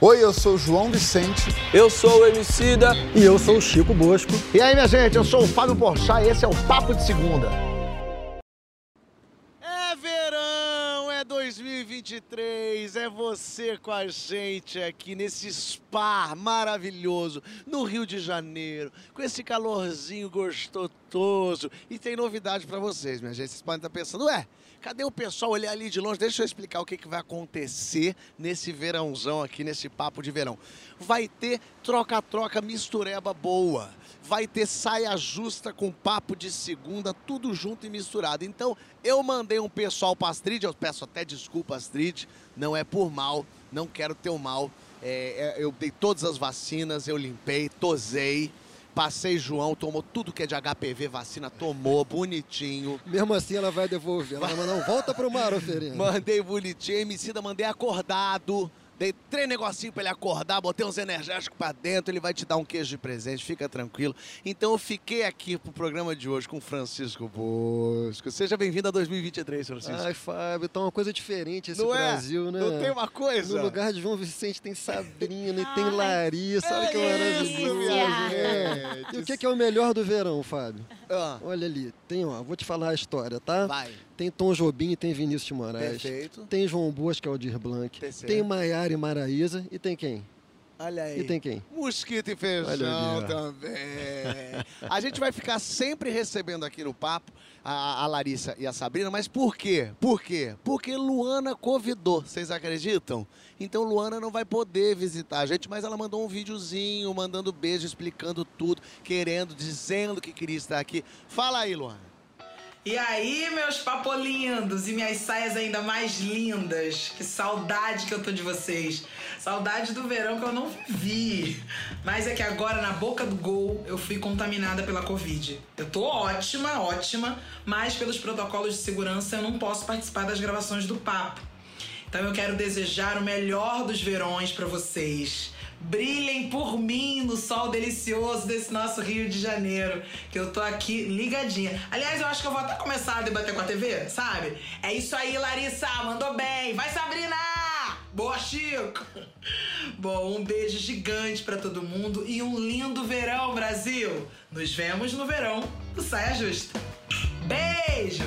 Oi, eu sou o João Vicente. Eu sou o Emicida. E eu sou o Chico Bosco. E aí, minha gente, eu sou o Fábio Porchat e esse é o Papo de Segunda. É verão, é 2023, é você com a gente aqui nesse spa maravilhoso no Rio de Janeiro, com esse calorzinho gostoso. E tem novidade pra vocês, minha gente. Vocês podem estar pensando, ué, cadê o pessoal olhar ali de longe? Deixa eu explicar o que, que vai acontecer nesse verãozão aqui, nesse papo de verão. Vai ter troca-troca mistureba boa. Vai ter saia justa com papo de segunda, tudo junto e misturado. Então, eu mandei um pessoal pra Astrid, eu peço até desculpa, Astrid, não é por mal, não quero teu mal. É, é, eu dei todas as vacinas, eu limpei, tosei, passei João, tomou tudo que é de HPV, vacina, tomou, bonitinho. Mesmo assim, ela vai devolver. Ela vai mandar um volta pro mar, oferendo. Mandei bonitinho, Emicida, mandei acordado. Dei três negocinhos pra ele acordar, botei uns energéticos pra dentro, ele vai te dar um queijo de presente, fica tranquilo. Então eu fiquei aqui pro programa de hoje com o Francisco Bosco. Seja bem-vindo a 2023, Francisco. Ai, Fábio, tá uma coisa diferente esse Não é? Brasil, né? Não tem uma coisa? No lugar de João Vicente tem Sabrina e tem Ai, Larissa, sabe que é isso, minha né? gente. E o que que é o melhor do verão, Fábio? Ah, Olha ali, tem, ó, vou te falar a história, tá? vai. Tem Tom Jobim e tem Vinícius de Moraes. Perfeito. Tem João Bosco, que é o Dir Blanc. Terceiro. Tem Maiara e Maraísa. E tem quem? Olha aí. E tem quem? Mosquito e feijão também. A gente vai ficar sempre recebendo aqui no papo a, a Larissa e a Sabrina, mas por quê? Por quê? Porque Luana convidou, vocês acreditam? Então Luana não vai poder visitar a gente, mas ela mandou um videozinho, mandando beijo, explicando tudo, querendo, dizendo que queria estar aqui. Fala aí, Luana. E aí, meus papolindos e minhas saias ainda mais lindas. Que saudade que eu tô de vocês. Saudade do verão que eu não vivi. Mas é que agora, na boca do gol, eu fui contaminada pela Covid. Eu tô ótima, ótima, mas pelos protocolos de segurança eu não posso participar das gravações do papo. Então eu quero desejar o melhor dos verões pra vocês. Brilhem por mim no sol delicioso desse nosso Rio de Janeiro, que eu tô aqui ligadinha. Aliás, eu acho que eu vou até começar a debater com a TV, sabe? É isso aí, Larissa, mandou bem. Vai, Sabrina! Boa, Chico! Bom, um beijo gigante pra todo mundo e um lindo verão, Brasil! Nos vemos no verão do Saia Justa. Beijo!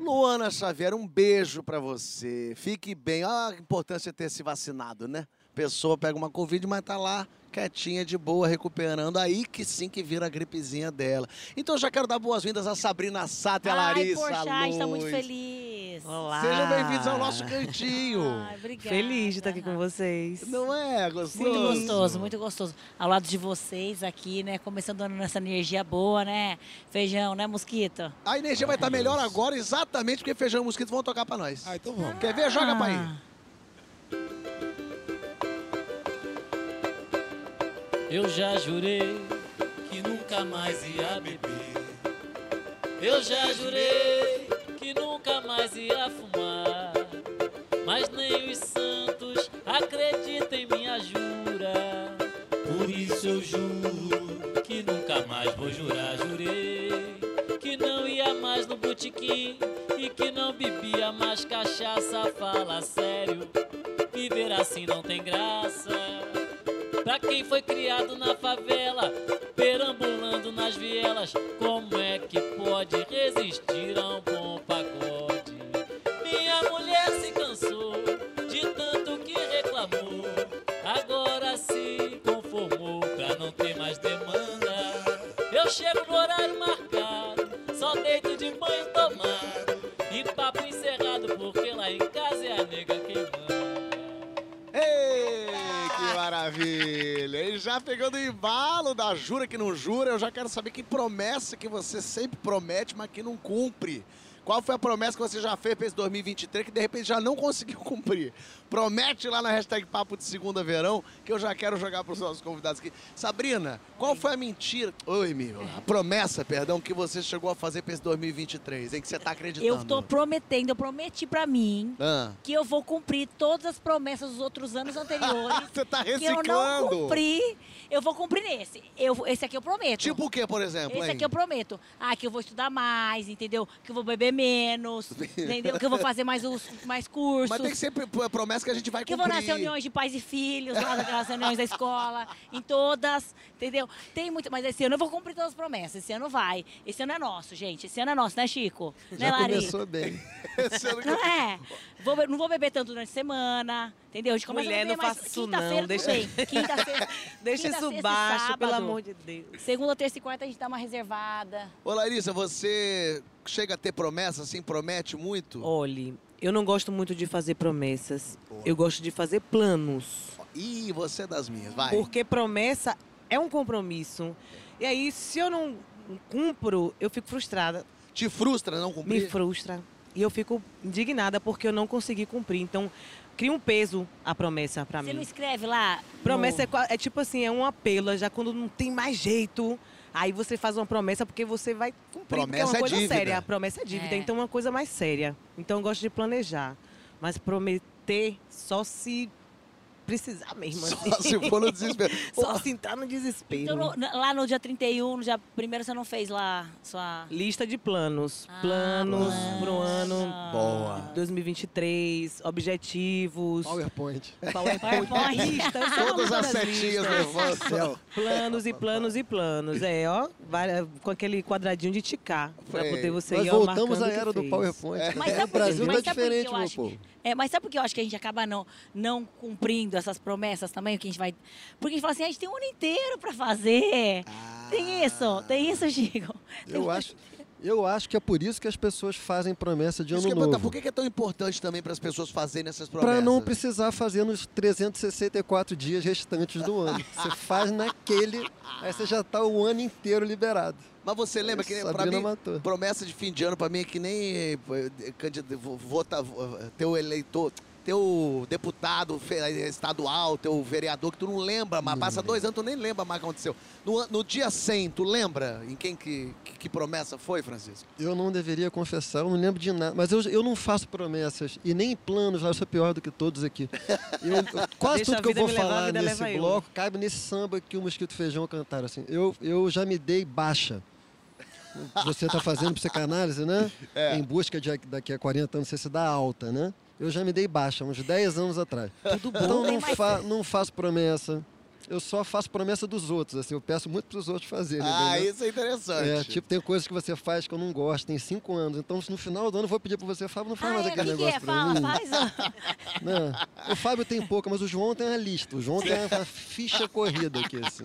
Luana Xavier, um beijo pra você. Fique bem. Ah, a importância de ter se vacinado, né? Pessoa pega uma Covid, mas tá lá quietinha, de boa, recuperando. Aí que sim que vira a gripezinha dela. Então já quero dar boas-vindas a Sabrina Sato e a Larissa Ai, poxa, está muito feliz. Olá. Sejam bem-vindos ao nosso cantinho. Ai, obrigada. Feliz de estar aqui com vocês. Não é gostoso? Muito gostoso, muito gostoso. Ao lado de vocês aqui, né? Começando nessa energia boa, né? Feijão, né, Mosquito? A energia vai estar melhor agora, exatamente porque Feijão e Mosquito vão tocar pra nós. Ah, então vamos. Quer ver? Joga pra aí. Eu já jurei que nunca mais ia beber. Eu já jurei que nunca mais ia fumar. Mas nem os santos acreditam em minha jura. Por isso eu juro que nunca mais vou jurar. Jurei que não ia mais no botequim e que não bebia mais cachaça. Fala sério, viver assim não tem graça. Pra quem foi criado na favela, perambulando nas vielas, como é que pode resistir a um bom pagode? Já pegando o embalo da jura que não jura, eu já quero saber que promessa que você sempre promete, mas que não cumpre. Qual foi a promessa que você já fez para esse 2023 que de repente já não conseguiu cumprir? Promete lá na hashtag Papo de Segunda Verão que eu já quero jogar para os nossos convidados aqui. Sabrina, qual foi a mentira? Oi, Emílio. A promessa, perdão, que você chegou a fazer para esse 2023, em que você está acreditando? Eu tô prometendo, eu prometi pra mim Ah. que eu vou cumprir todas as promessas dos outros anos anteriores. Você tá que eu não reciclando. cumpri, eu vou cumprir nesse. Eu, esse aqui eu prometo. Tipo o que, por exemplo? Esse hein? aqui eu prometo. Ah, que eu vou estudar mais, entendeu? Que eu vou beber menos, entendeu? Que eu vou fazer mais, os, mais cursos. Mas tem que ser pr- promessa que a gente vai Que eu cumprir. vou nas reuniões de pais e filhos, lá nas reuniões da escola, em todas, entendeu? Tem muito, mas esse ano eu vou cumprir todas as promessas. Esse ano vai. Esse ano é nosso, gente. Esse ano é nosso, né, Chico? né, Já Lari? começou bem. Esse ano Não é? Vou não vou beber tanto durante a semana, entendeu? A gente começa Mulher, a beber não mais faça isso quinta-feira, não, deixa-. Quinta-feira. Deixa quinta, isso sexta baixo, pelo sábado. amor de Deus. Segunda, terça e quarta a gente dá uma reservada. Ô, Larissa, você chega a ter promessa, assim, promete muito? Olhe, eu não gosto muito de fazer promessas. Eu gosto de fazer planos. Ih, você é das minhas, vai. Porque promessa é um compromisso. E aí, se eu não cumpro, eu fico frustrada. Te frustra não Me cumprir? frustra. E eu fico indignada porque eu não consegui cumprir. Então, cria um peso a promessa pra Você mim. não escreve lá? Promessa no- é, é tipo assim, é um apelo, já quando não tem mais jeito. Aí você faz uma promessa porque você vai cumprir, porque é Promessa uma é coisa dívida. séria. A promessa é dívida, É. então é uma coisa mais séria. Então eu gosto de planejar. Mas prometer só se precisar mesmo. Só assim. se for no desespero. Só se entrar no desespero. Então, no- lá no dia 31, no dia primeiro você não fez lá sua... Lista de planos. Ah, planos pro ano Boa. 2023, objetivos. PowerPoint. PowerPoint. PowerPoint. Todas as setinhas levantam. Planos e planos e planos. É, ó, várias- com aquele quadradinho de ticar. Pra Foi. poder você Nós ir ó, voltamos à era do. PowerPoint. Mas É, sabe o? Brasil Mas tá que diferente, eu meu povo. É, mas sabe por que eu acho que a gente acaba não, não cumprindo essas promessas também? Que a gente vai. Porque a gente fala assim, a gente tem um ano inteiro pra fazer. Tem isso, tem isso, Chico. Tem Eu um- acho, eu acho que é por isso que as pessoas fazem promessa de Isso ano perguntar, novo. por que é tão importante também para as pessoas fazerem essas promessas? Para não precisar fazer nos 364 dias restantes do ano. Você faz naquele, aí você já tá o ano inteiro liberado. Mas você lembra que Sabrina mim, matou. promessa de fim de ano pra mim é que nem eh, vota, vo- teu eleitor, teu deputado estadual, teu vereador, que tu não lembra, mas passa dois anos, tu nem lembra mais o que aconteceu. No, no dia 100, tu lembra em quem que, que, que promessa foi, Francisco? Eu não deveria confessar, eu não lembro de nada. Mas eu, eu não faço promessas e nem planos, eu sou pior do que todos aqui. Eu- eu- quase Deixa tudo que eu vou levar, falar vida nesse leva eu. bloco cabe nesse samba que o Mosquito Feijão cantaram. Assim. Eu, eu já me dei baixa. Você está fazendo psicanálise, né? Em busca de daqui a 40 anos você se dá alta, né? Eu já me dei baixa, uns 10 anos atrás. Tudo bom. Então não, mais- fa não faço promessa. Eu só faço promessa dos outros, assim. Eu peço muito para os outros fazerem. Ah, entendeu? isso é interessante. É, tipo, tem coisas que você faz que eu não gosto, tem cinco anos. Então, se no final do ano eu vou pedir pra você, Fábio, não faz Ah, mais é, aquele que, que negócio é? pra Fala, mim. faz. Não. O Fábio tem pouca, mas o João tem uma lista. O João tem uma ficha corrida aqui, assim.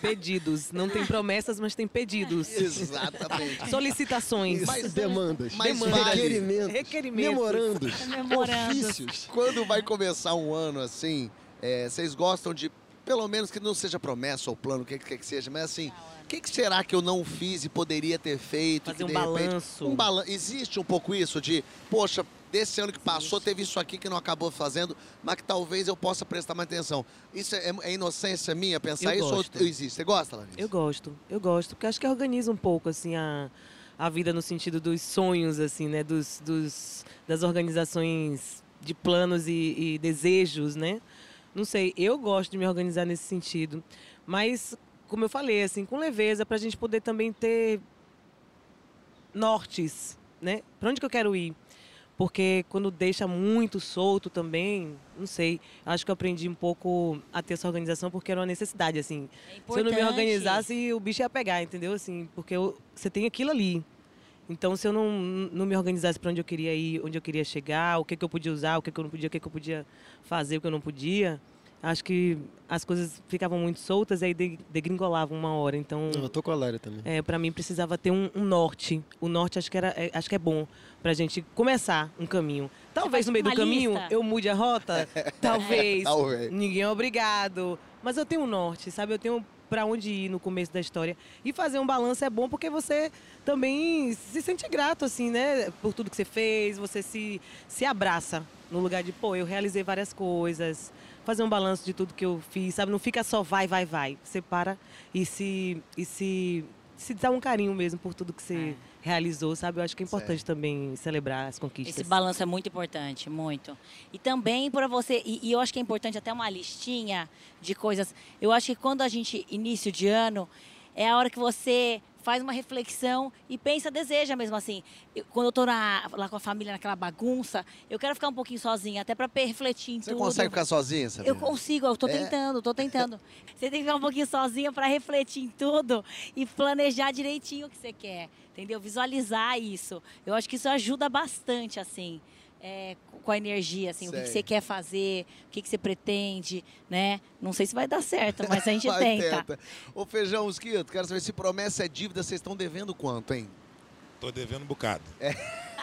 Pedidos. Não tem promessas, mas tem pedidos. Exatamente. Solicitações. Mas- demandas, mas demandas, requerimentos, Requerimentos. memorandos, Memorandos. ofícios. Quando vai começar um ano assim, é, vocês gostam de, pelo menos que não seja promessa ou plano, o que quer que seja, mas assim, o que, que será que eu não fiz e poderia ter feito? Fazer que um balanço. Um balanço. Existe um pouco isso de, poxa, desse ano que passou teve isso aqui que não acabou fazendo, mas que talvez eu possa prestar mais atenção. Isso é, é inocência minha pensar Eu isso gosto. ou existe? Você gosta, Larissa? Eu gosto, eu gosto, porque acho que organiza um pouco assim a, a vida no sentido dos sonhos, assim, né? Dos, dos, das organizações de planos e, e desejos, né? Não sei, eu gosto de me organizar nesse sentido. Mas, como eu falei, assim, com leveza, para a gente poder também ter nortes, né? Para onde que eu quero ir? Porque quando deixa muito solto também, não sei, acho que eu aprendi um pouco a ter essa organização porque era uma necessidade, assim. É Se eu não me organizasse, o bicho ia pegar, entendeu? Assim, porque eu- você tem aquilo ali. Então, se eu não, não me organizasse para onde eu queria ir, onde eu queria chegar, o que, que eu podia usar, o que, que eu não podia, o que, que eu podia fazer, o que eu não podia, acho que as coisas ficavam muito soltas e aí de- degringolavam uma hora. Então, eu tô com a Lara também. é, para mim precisava ter um, um norte. O norte acho que, era, é, acho que é bom pra gente começar um caminho. Talvez faz no meio do uma caminho lista? eu mude a rota. Talvez. Talvez. Ninguém é obrigado. Mas eu tenho um norte, sabe? Eu tenho para onde ir no começo da história. E fazer um balanço é bom porque você também se sente grato, assim, né? Por tudo que você fez, você se, se abraça no lugar de, pô, eu realizei várias coisas. Fazer um balanço de tudo que eu fiz, sabe? Não fica só vai, vai, vai. Você para e se, e se, se dá um carinho mesmo por tudo que você realizou, sabe? Eu acho que é importante também celebrar as conquistas. Esse balanço é muito importante, muito. E também para você, e, e eu acho que é importante até uma listinha de coisas. Eu acho que quando a gente, início de ano, é a hora que você faz uma reflexão e pensa, deseja mesmo assim. Eu- quando eu tô na- lá com a família naquela bagunça, eu quero ficar um pouquinho sozinha, até para refletir em Você tudo. consegue ficar sozinha? Eu consigo, eu tô É? tentando, tô tentando. Você tem que ficar um pouquinho sozinha para refletir em tudo e planejar direitinho o que você quer, entendeu? Visualizar isso. Eu acho que isso ajuda bastante, assim, é, com a energia, assim, o que, que você quer fazer, o que, que você pretende, né? Não sei se vai dar certo, mas a gente Vai, tenta. tenta. Ô, Feijão, Mosquito, quero saber se promessa é dívida, vocês estão devendo quanto, hein? Tô devendo um bocado. É.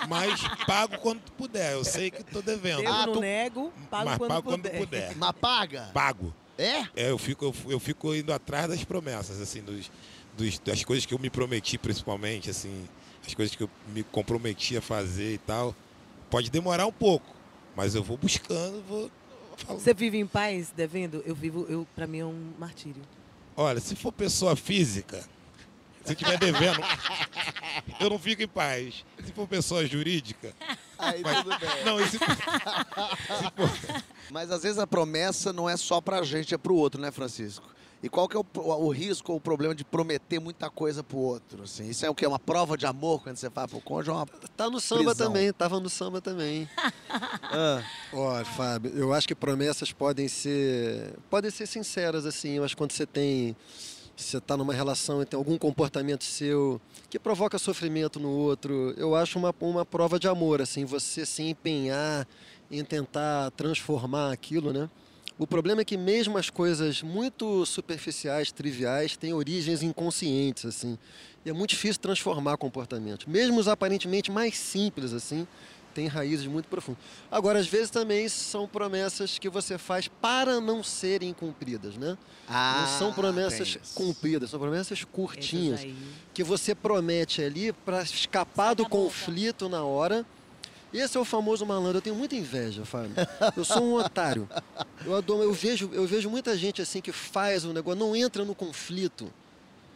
Mas pago quando puder. Eu sei que tô devendo. Ah, não tu- nego, pago mas quando pago puder. quando puder. Mas paga? Pago. É? É, eu fico, eu, eu fico indo atrás das promessas, assim, dos, dos- das coisas que eu me prometi, principalmente, assim, as coisas que eu me comprometi a fazer e tal. Pode demorar um pouco, mas eu vou buscando, vou. Você vive em paz devendo? Eu vivo, eu, pra mim é um martírio. Olha, se for pessoa física, se eu estiver devendo, eu não fico em paz. Se for pessoa jurídica, Aí Mas- tudo bem. não, esse, se for, Mas às vezes a promessa não é só pra gente, é pro outro, né, Francisco? E qual que é o, o risco ou o problema de prometer muita coisa pro outro? Assim? Isso é o quê? Uma prova de amor quando você fala pro cônjuge? É uma... Tá no samba Prisão. também, tava no samba também. Ah, Olha, Fábio, eu acho que promessas podem ser podem ser sinceras assim. Eu acho que quando você tem você está numa relação e tem algum comportamento seu que provoca sofrimento no outro, eu acho uma, uma prova de amor assim, você se empenhar em tentar transformar aquilo, né? O problema é que mesmo as coisas muito superficiais, triviais, têm origens inconscientes assim. E é muito difícil transformar comportamentos. Mesmo os aparentemente mais simples assim, têm raízes muito profundas. Agora, às vezes também são promessas que você faz para não serem cumpridas, né? ah, não são promessas tem isso. cumpridas, são promessas curtinhas que você promete ali para escapar do conflito na hora. Esse é o famoso malandro. Eu tenho muita inveja, Fábio. Eu sou um otário. Eu, adoro, eu, vejo, eu vejo muita gente assim que faz o negócio, não entra no conflito,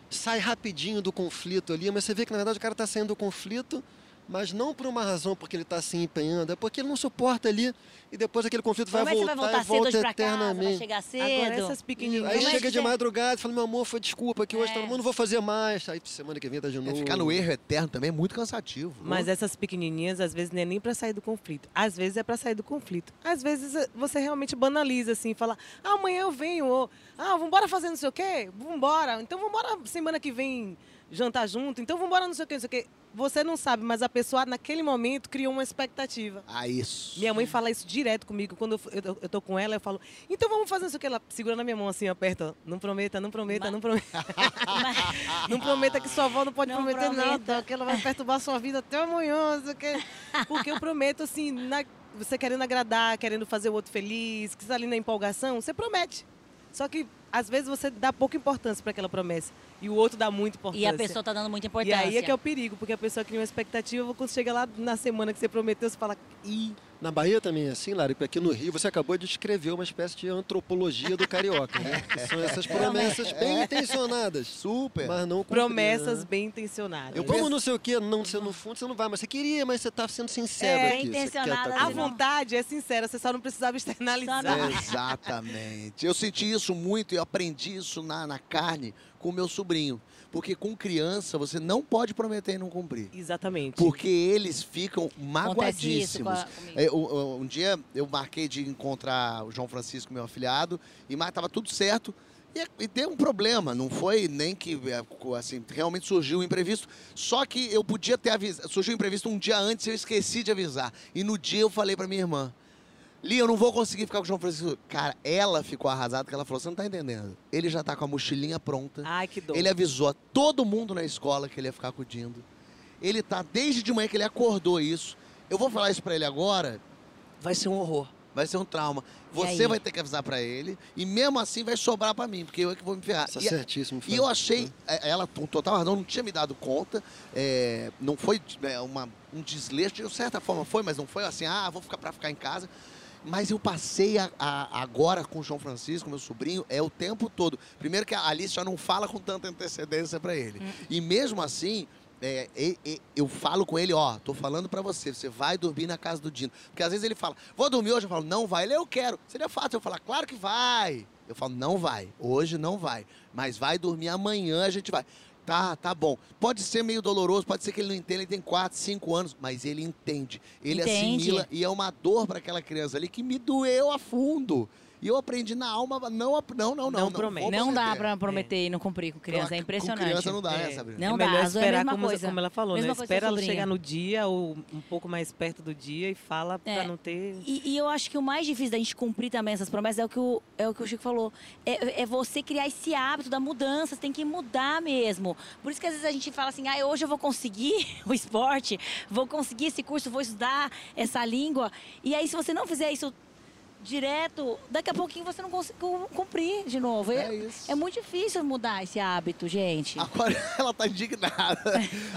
sai rapidinho do conflito ali, mas você vê que na verdade o cara está saindo do conflito, mas não por uma razão porque ele está se empenhando, é porque ele não suporta ali e depois aquele conflito vai é voltar, vai voltar e volta pra casa, vai eternamente. chegar cedo? Agora essas pequenininhas. aí é chega de você- madrugada e fala, meu amor, foi desculpa que hoje É. tá, não vou fazer mais. Aí semana que vem tá de É, novo. ficar no erro eterno também é muito cansativo. Mas essas pequenininhas, às vezes, não é nem para sair do conflito. Às vezes é para sair do conflito. Às vezes é- você realmente banaliza, assim, fala, ah, amanhã eu venho, ou, ah, vambora fazer não sei o quê? Vambora. Então vambora semana que vem jantar junto, então vambora não sei o quê, não sei o quê. Você não sabe, mas a pessoa, naquele momento, criou uma expectativa. Ah, isso. Minha mãe fala isso direto comigo. Quando eu, eu, eu tô com ela, eu falo, então vamos fazer isso que ela segura na minha mão assim, aperta. ó. Não prometa, não prometa, Mas- não prometa. Mas- Não prometa que sua avó não pode Não prometer prometa. nada, que ela vai perturbar sua vida até amanhã. não sei o quê. Porque eu prometo, assim, na- você querendo agradar, querendo fazer o outro feliz, que está ali na empolgação, você promete. Só que, às vezes, você dá pouca importância para aquela promessa. E o outro dá muita importância. E a pessoa tá dando muita E importância. aí é que é o perigo, porque a pessoa cria uma expectativa, quando chega lá na semana que você prometeu, você fala, ih, Na Bahia também é assim, Lari, porque aqui no Rio você acabou de descrever uma espécie de antropologia do carioca, né? Que são essas promessas bem intencionadas, Super. mas não cumpridas, promessas né? bem intencionadas. Eu como não sei o que, não, você no fundo você não vai, mas você queria, mas você tá sendo sincero É, aqui. intencionada, tá A vontade é sincera, você só não precisava externalizar. Não. Exatamente. Eu senti isso muito e eu aprendi isso na, na carne com o meu sobrinho. Porque com criança você não pode prometer e não cumprir. Exatamente. Porque eles ficam magoadíssimos. comigo. É, um- dia eu marquei de encontrar o João Francisco, meu afilhado, e mas tava tudo certo. E, deu um problema, não foi nem que é, assim, realmente surgiu um imprevisto. Só que eu podia ter avisado. Surgiu um imprevisto um dia antes e eu esqueci de avisar. E no dia eu falei pra minha irmã. Lia, eu não vou conseguir ficar com o João Francisco. Cara, ela ficou arrasada porque ela falou: você não tá entendendo. Ele já tá com a mochilinha pronta. Ai, que dor. Ele avisou a todo mundo na escola que ele ia ficar acudindo. Ele tá desde de manhã que ele acordou isso. Eu vou falar isso pra ele agora, vai ser um horror, vai ser um trauma. Você vai ter que avisar pra ele e mesmo assim vai sobrar pra mim, porque eu é que vou me ferrar. Tá E- certíssimo. e eu achei, é, ela com total razão, não tinha me dado conta, é, não foi é, uma, um desleixo, de certa forma foi, mas não foi assim, ah, vou ficar para ficar em casa. Mas eu passei a- a- agora com o João Francisco, meu sobrinho, é o tempo todo. Primeiro que a Alice já não fala com tanta antecedência para ele. E mesmo assim, é, e- e- eu falo com ele, ó, tô falando para você, você vai dormir na casa do Dino. Porque às vezes ele fala, vou dormir hoje, eu falo, não vai. Ele, eu quero. Seria fácil eu falar, claro que vai. Eu falo, não vai, hoje não vai. Mas vai dormir amanhã, a gente vai. Tá, tá bom. Pode ser meio doloroso, pode ser que ele não entenda, ele tem 4, 5 anos, mas ele entende. Ele Entende. assimila e é uma dor para aquela criança ali que me doeu a fundo. E eu aprendi na alma, não, não, não, não. Não promete. Não dá pra prometer e não cumprir com criança, Com- é com impressionante. criança não dá, né, É. Sabrina? Não é dá, melhor é esperar, mesma como, coisa. como ela falou, Mesma né? Espera ela chegar no dia ou um pouco mais perto do dia e fala É. pra não ter... E, e eu acho que o mais difícil da gente cumprir também essas promessas é o que o, é o, que o Chico falou. É, é você criar esse hábito da mudança, você tem que mudar mesmo. Por isso que às vezes a gente fala assim, ah, hoje eu vou conseguir o esporte, vou conseguir esse curso, vou estudar essa língua. E aí, se você não fizer isso direto, daqui a pouquinho você não consegue cumprir de novo. É É, isso. é muito difícil mudar esse hábito, gente. Agora ela tá indignada.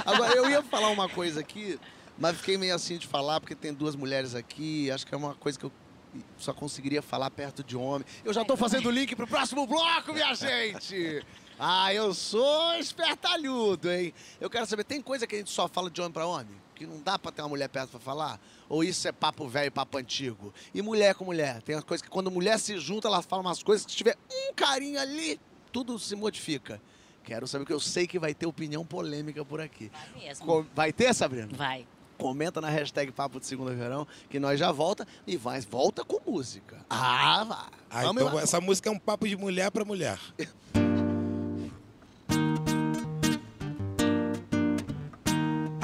Agora eu ia falar uma coisa aqui, mas fiquei meio assim de falar, porque tem duas mulheres aqui. Acho que é uma coisa que eu só conseguiria falar perto de homem. Eu já tô fazendo o link pro próximo bloco, minha gente! Ah, eu sou espertalhudo, hein? Eu quero saber, tem coisa que a gente só fala de homem pra homem? Que não dá pra ter uma mulher perto pra falar? Ou isso é papo velho, papo antigo? E mulher com mulher? Tem uma coisa que quando mulher se junta, ela fala umas coisas que se tiver um carinho ali, tudo se modifica. Quero saber, que eu sei que vai ter opinião polêmica por aqui. Vai mesmo. Com- Vai ter, Sabrina? Vai. Comenta na hashtag Papo de Segunda Verão, que nós já volta e vai, volta com música. Ah, vai. Ah, então essa música é um papo de mulher pra mulher.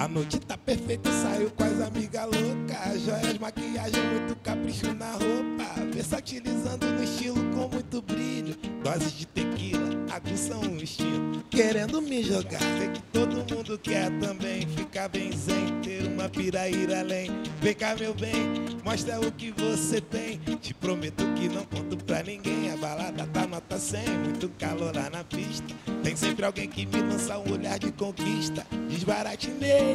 A noite tá perfeita, saiu com as amigas loucas. Joias, maquiagem, muito capricho na roupa. Versatilizando no estilo com muito brilho. Doses de tequila, aguçam o estilo. Querendo me jogar, sei que todo mundo quer também. Ficar bem zen, ter uma piraíra além. Vem cá, meu bem, mostra o que você tem. Te prometo que não conto pra ninguém. A balada tá nota 100, muito calor lá na pista. Tem sempre alguém que me lança um olhar de conquista. Desbaratinei,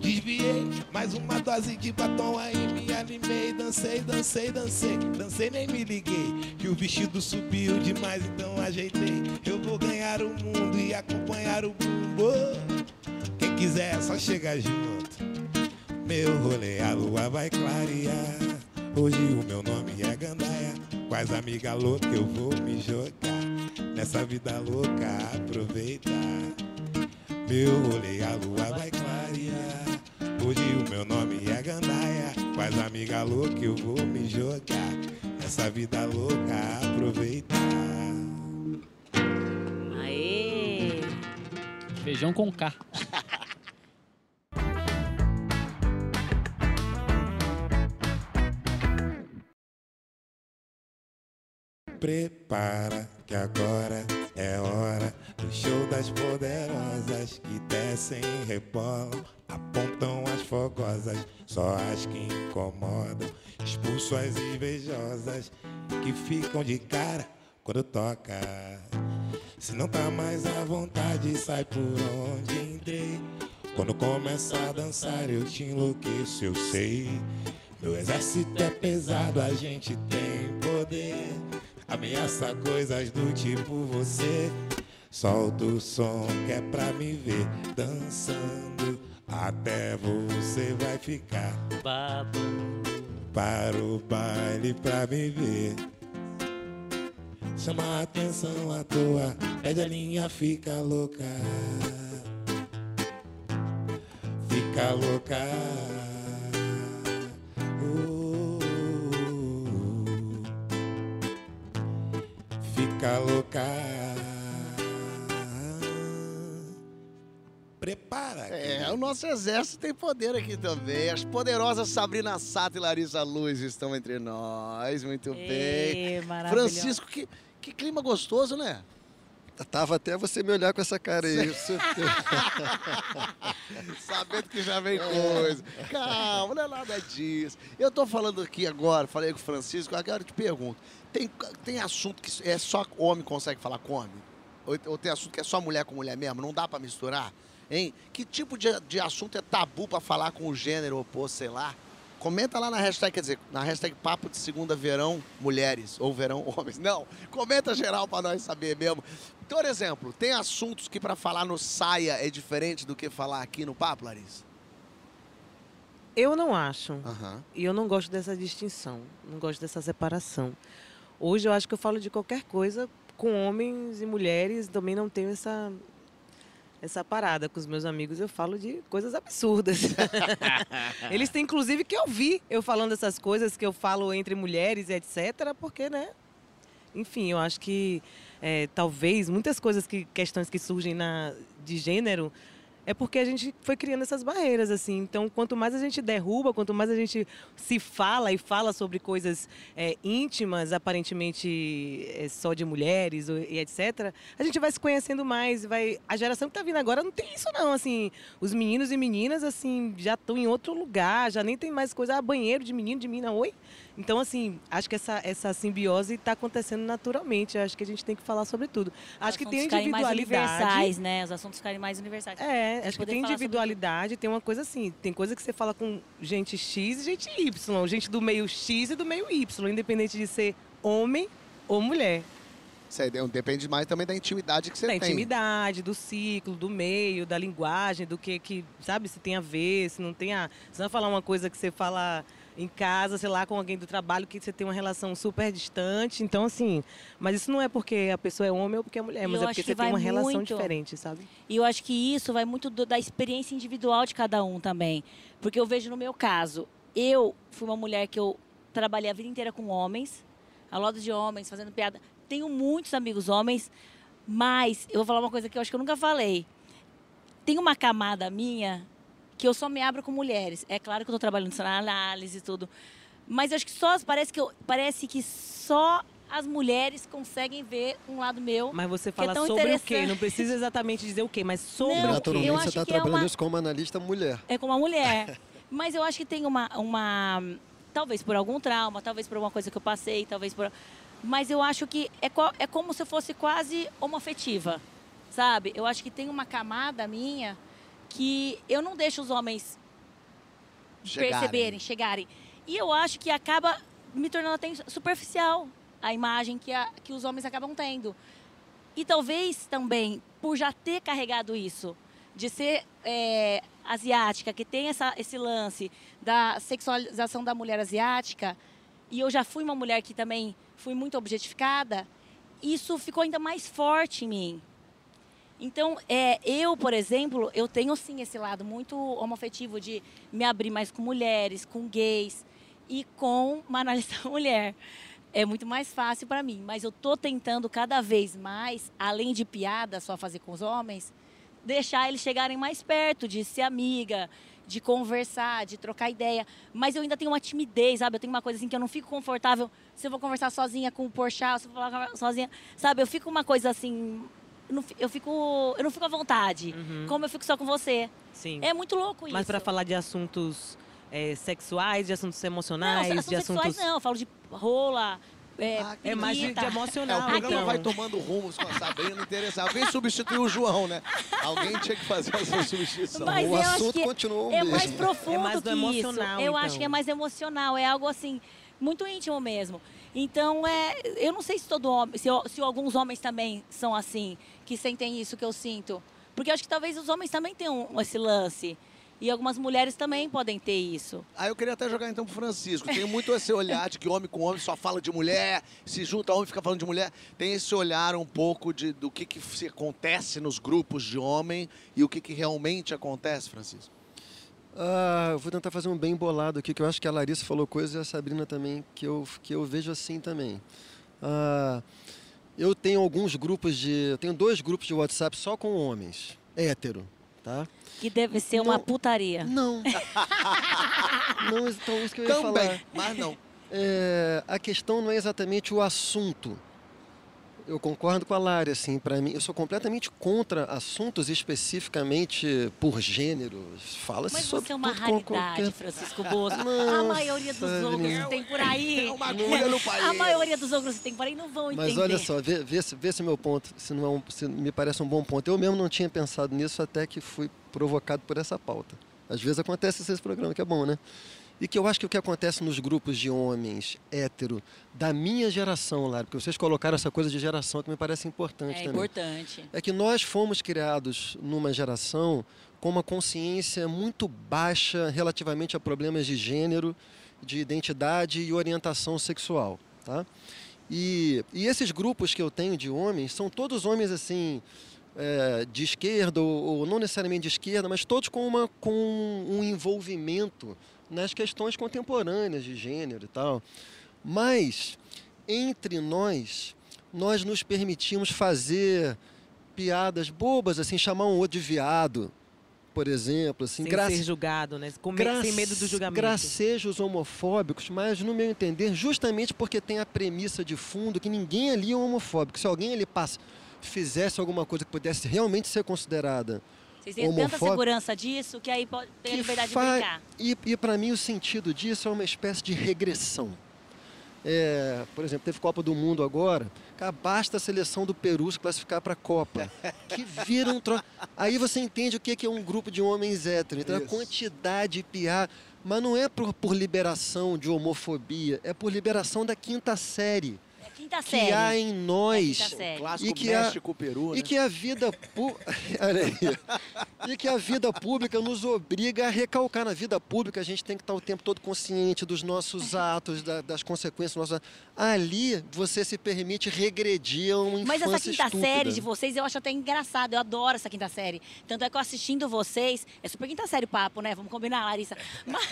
desviei. Mais uma dose de batom aí me animei. Dancei, dancei, dancei. Dancei, nem me liguei. Que o vestido subiu demais, então ajeitei. Eu vou ganhar o mundo e acompanhar o bumbo. Quem quiser só chegar junto. Meu rolê, a lua vai clarear. Hoje o meu nome é Gandaia. Com as amigas loucas eu vou me jogar. Nessa vida louca, aproveitar. Meu rolê, a lua vai clarear. Hoje o meu nome é Gandaia. Com as amigas loucas eu vou me jogar. Nessa vida louca, aproveitar. Aê! Feijão com K. Prepara que agora é hora do show das poderosas que descem e rebolam, apontam as fogosas, só as que incomodam, expulso as invejosas que ficam de cara quando toca. Se não tá mais à vontade, sai por onde entrei. Quando começa a dançar, eu te enlouqueço, eu sei. Meu exército é pesado, a gente tem poder. Ameaça coisas do tipo você. Solta o som que é pra me ver dançando. Até você vai ficar Babando. para o baile pra me ver. Chama a atenção à toa, pede a linha, fica louca. Fica louca. Fica louca. Prepara. É, o nosso exército tem poder aqui também. As poderosas Sabrina Sato e Larissa Luz estão entre nós. Muito bem. Ê, maravilhoso. Francisco, que, que clima gostoso, né? Tava até você me olhar com essa cara aí. Sabendo que já vem coisa. Calma, não é nada disso. Eu tô falando aqui agora, falei com o Francisco, agora eu te pergunto. Tem, tem assunto que é só homem consegue falar com homem? Ou, ou tem assunto que é só mulher com mulher mesmo? Não dá pra misturar? Hein? Que tipo de, de assunto é tabu pra falar com o gênero oposto, sei lá? Comenta lá na hashtag, quer dizer, na hashtag Papo de Segunda Verão Mulheres, ou Verão Homens. Não, comenta geral pra nós saber mesmo. Por exemplo, tem assuntos que pra falar no saia é diferente do que falar aqui no Papo, Larissa? Eu não acho. Aham. E eu não gosto dessa distinção. Não gosto dessa separação. Hoje eu acho que eu falo de qualquer coisa com homens e mulheres. Também não tenho essa essa parada com os meus amigos, eu falo de coisas absurdas. Eles têm, inclusive, que ouvir eu falando essas coisas que eu falo entre mulheres e etc., porque, né? Enfim, eu acho que é, talvez muitas coisas que questões que surgem na, de gênero é porque a gente foi criando essas barreiras, assim. Então, quanto mais a gente derruba, quanto mais a gente se fala e fala sobre coisas é, íntimas, aparentemente é, só de mulheres e etc., a gente vai se conhecendo mais. Vai... A geração que está vindo agora não tem isso, não. Assim, os meninos e meninas, assim, já estão em outro lugar, já nem tem mais coisa. Ah, banheiro de menino, de menina, oi? Então, assim, acho que essa, essa simbiose está acontecendo naturalmente. Acho que a gente tem que falar sobre tudo. Acho que tem individualidade. Mais universais, né? Os assuntos ficarem mais universais. É, acho que tem individualidade, tem uma coisa assim. Tem coisa que você fala com gente X e gente Y. Gente do meio X e do meio Y, independente de ser homem ou mulher. Isso aí depende mais também da intimidade que você da tem. Da intimidade, do ciclo, do meio, da linguagem, do que, que sabe, se tem a ver, se não tem a... Você vai falar uma coisa que você fala em casa, sei lá, com alguém do trabalho que você tem uma relação super distante. Então, assim, mas isso não é porque a pessoa é homem ou porque é mulher, mas é porque você tem uma relação muito, diferente, sabe? E eu acho que isso vai muito do, da experiência individual de cada um também. Porque eu vejo no meu caso, eu fui uma mulher que eu trabalhei a vida inteira com homens, a loda de homens, fazendo piada. Tenho muitos amigos homens, mas eu vou falar uma coisa que eu acho que eu nunca falei. Tem uma camada minha que eu só me abro com mulheres. É claro que eu estou trabalhando na análise e tudo. Mas eu acho que só parece que, eu, parece que só as mulheres conseguem ver um lado meu. Mas você fala é sobre o quê? Não precisa exatamente dizer o quê, mas sobre não, o quê. Naturalmente você está é trabalhando é uma... isso como analista mulher. É como uma mulher. mas eu acho que tem uma, uma. Talvez por algum trauma, talvez por alguma coisa que eu passei, talvez por. Mas eu acho que é, é como se fosse quase homoafetiva, sabe? Eu acho que tem uma camada minha que eu não deixo os homens chegarem. perceberem, chegarem. E eu acho que acaba me tornando até superficial a imagem que, a, que os homens acabam tendo. E talvez também, por já ter carregado isso, de ser é, asiática, que tem essa, esse lance da sexualização da mulher asiática, e eu já fui uma mulher que também fui muito objetificada, isso ficou ainda mais forte em mim. Então, é, eu, por exemplo, eu tenho sim esse lado muito homoafetivo de me abrir mais com mulheres, com gays e com uma analista mulher. É muito mais fácil para mim, mas eu tô tentando cada vez mais, além de piada só fazer com os homens, deixar eles chegarem mais perto, de ser amiga, de conversar, de trocar ideia. Mas eu ainda tenho uma timidez, sabe? Eu tenho uma coisa assim que eu não fico confortável se eu vou conversar sozinha com o Porchat, se eu vou falar sozinha, sabe? Eu fico uma coisa assim não, eu fico. Eu não fico à vontade. Uhum. Como eu fico só com você. Sim. É muito louco isso. Mas para falar de assuntos é, sexuais, de assuntos emocionais, não, assuntos de sexuais não, eu falo de rola. É, ah, é mais de, de emocional. É, o programa então. vai tomando rumos com a Sabrina, interessante. Alguém substituiu o João, né? Alguém tinha que fazer essa substituição. Mas o assunto continuou É mesmo. mais profundo é mais que emocional, isso. Eu então. acho que é mais emocional. É algo assim, muito íntimo mesmo. Então, é, eu não sei se todo homem, se, se alguns homens também são assim que sentem isso que eu sinto. Porque eu acho que talvez os homens também tenham esse lance. E algumas mulheres também podem ter isso. Ah, eu queria até jogar então pro Francisco. Tem muito esse olhar de que homem com homem só fala de mulher, se junta homem fica falando de mulher. Tem esse olhar um pouco de, do que, que acontece nos grupos de homem e o que, que realmente acontece, Francisco. Ah, eu vou tentar fazer um bem bolado aqui, que eu acho que a Larissa falou coisas e a Sabrina também, que eu, que eu vejo assim também. Ah, eu tenho alguns grupos de. Eu tenho dois grupos de WhatsApp só com homens, hétero, tá? Que deve ser não, uma putaria. Não. não, então isso que eu ia Também, falar. mas não. É, a questão não é exatamente o assunto eu concordo com a Lari, assim, para mim, eu sou completamente contra assuntos especificamente por gênero. Fala-se Mas sobre você é uma tudo, raridade, qualquer... Francisco Bozo. a maioria dos ogros que tem por aí. É uma agulha no país. A maioria dos ogros que tem por aí não vão entender. Mas olha só, vê, vê, se, vê se meu ponto, se não é um, se me parece um bom ponto. Eu mesmo não tinha pensado nisso até que fui provocado por essa pauta. Às vezes acontece esse programa, que é bom, né? E que eu acho que o que acontece nos grupos de homens hétero da minha geração, lá, porque vocês colocaram essa coisa de geração que me parece importante é também. importante. É que nós fomos criados numa geração com uma consciência muito baixa relativamente a problemas de gênero, de identidade e orientação sexual, tá? E, e esses grupos que eu tenho de homens são todos homens assim é, de esquerda, ou, ou, não necessariamente de esquerda, mas todos com, uma, com um envolvimento nas questões contemporâneas de gênero e tal. Mas, entre nós, nós nos permitimos fazer piadas bobas, assim, chamar um outro de viado, por exemplo. Assim, sem ser julgado, né? Com gra sem medo do julgamento. Gracejos homofóbicos, mas, no meu entender, justamente porque tem a premissa de fundo que ninguém ali é homofóbico. Se alguém ali passa, fizesse alguma coisa que pudesse realmente ser considerada vocês têm tanta segurança disso que aí pode ter liberdade fa... de brincar. E, e para mim o sentido disso é uma espécie de regressão. É, por exemplo, teve Copa do Mundo agora, cara, basta a seleção do Peru se classificar para a Copa, que vira um tro... Aí você entende o que é um grupo de homens héteros, então a quantidade de piada, mas não é por, por liberação de homofobia, é por liberação da quinta série quinta série. Que há em nós. É clássico e que México, a, Peru, né? E que a vida... Pu... e que a vida pública nos obriga a recalcar. Na vida pública a gente tem que estar o tempo todo consciente dos nossos atos, da, das consequências dos nossos Ali você se permite regredir a uma Mas essa quinta estúpida. série de vocês eu acho até engraçado. Eu adoro essa quinta série. Tanto é que eu assistindo vocês... É super quinta série o papo, né? Vamos combinar, Larissa. Mas...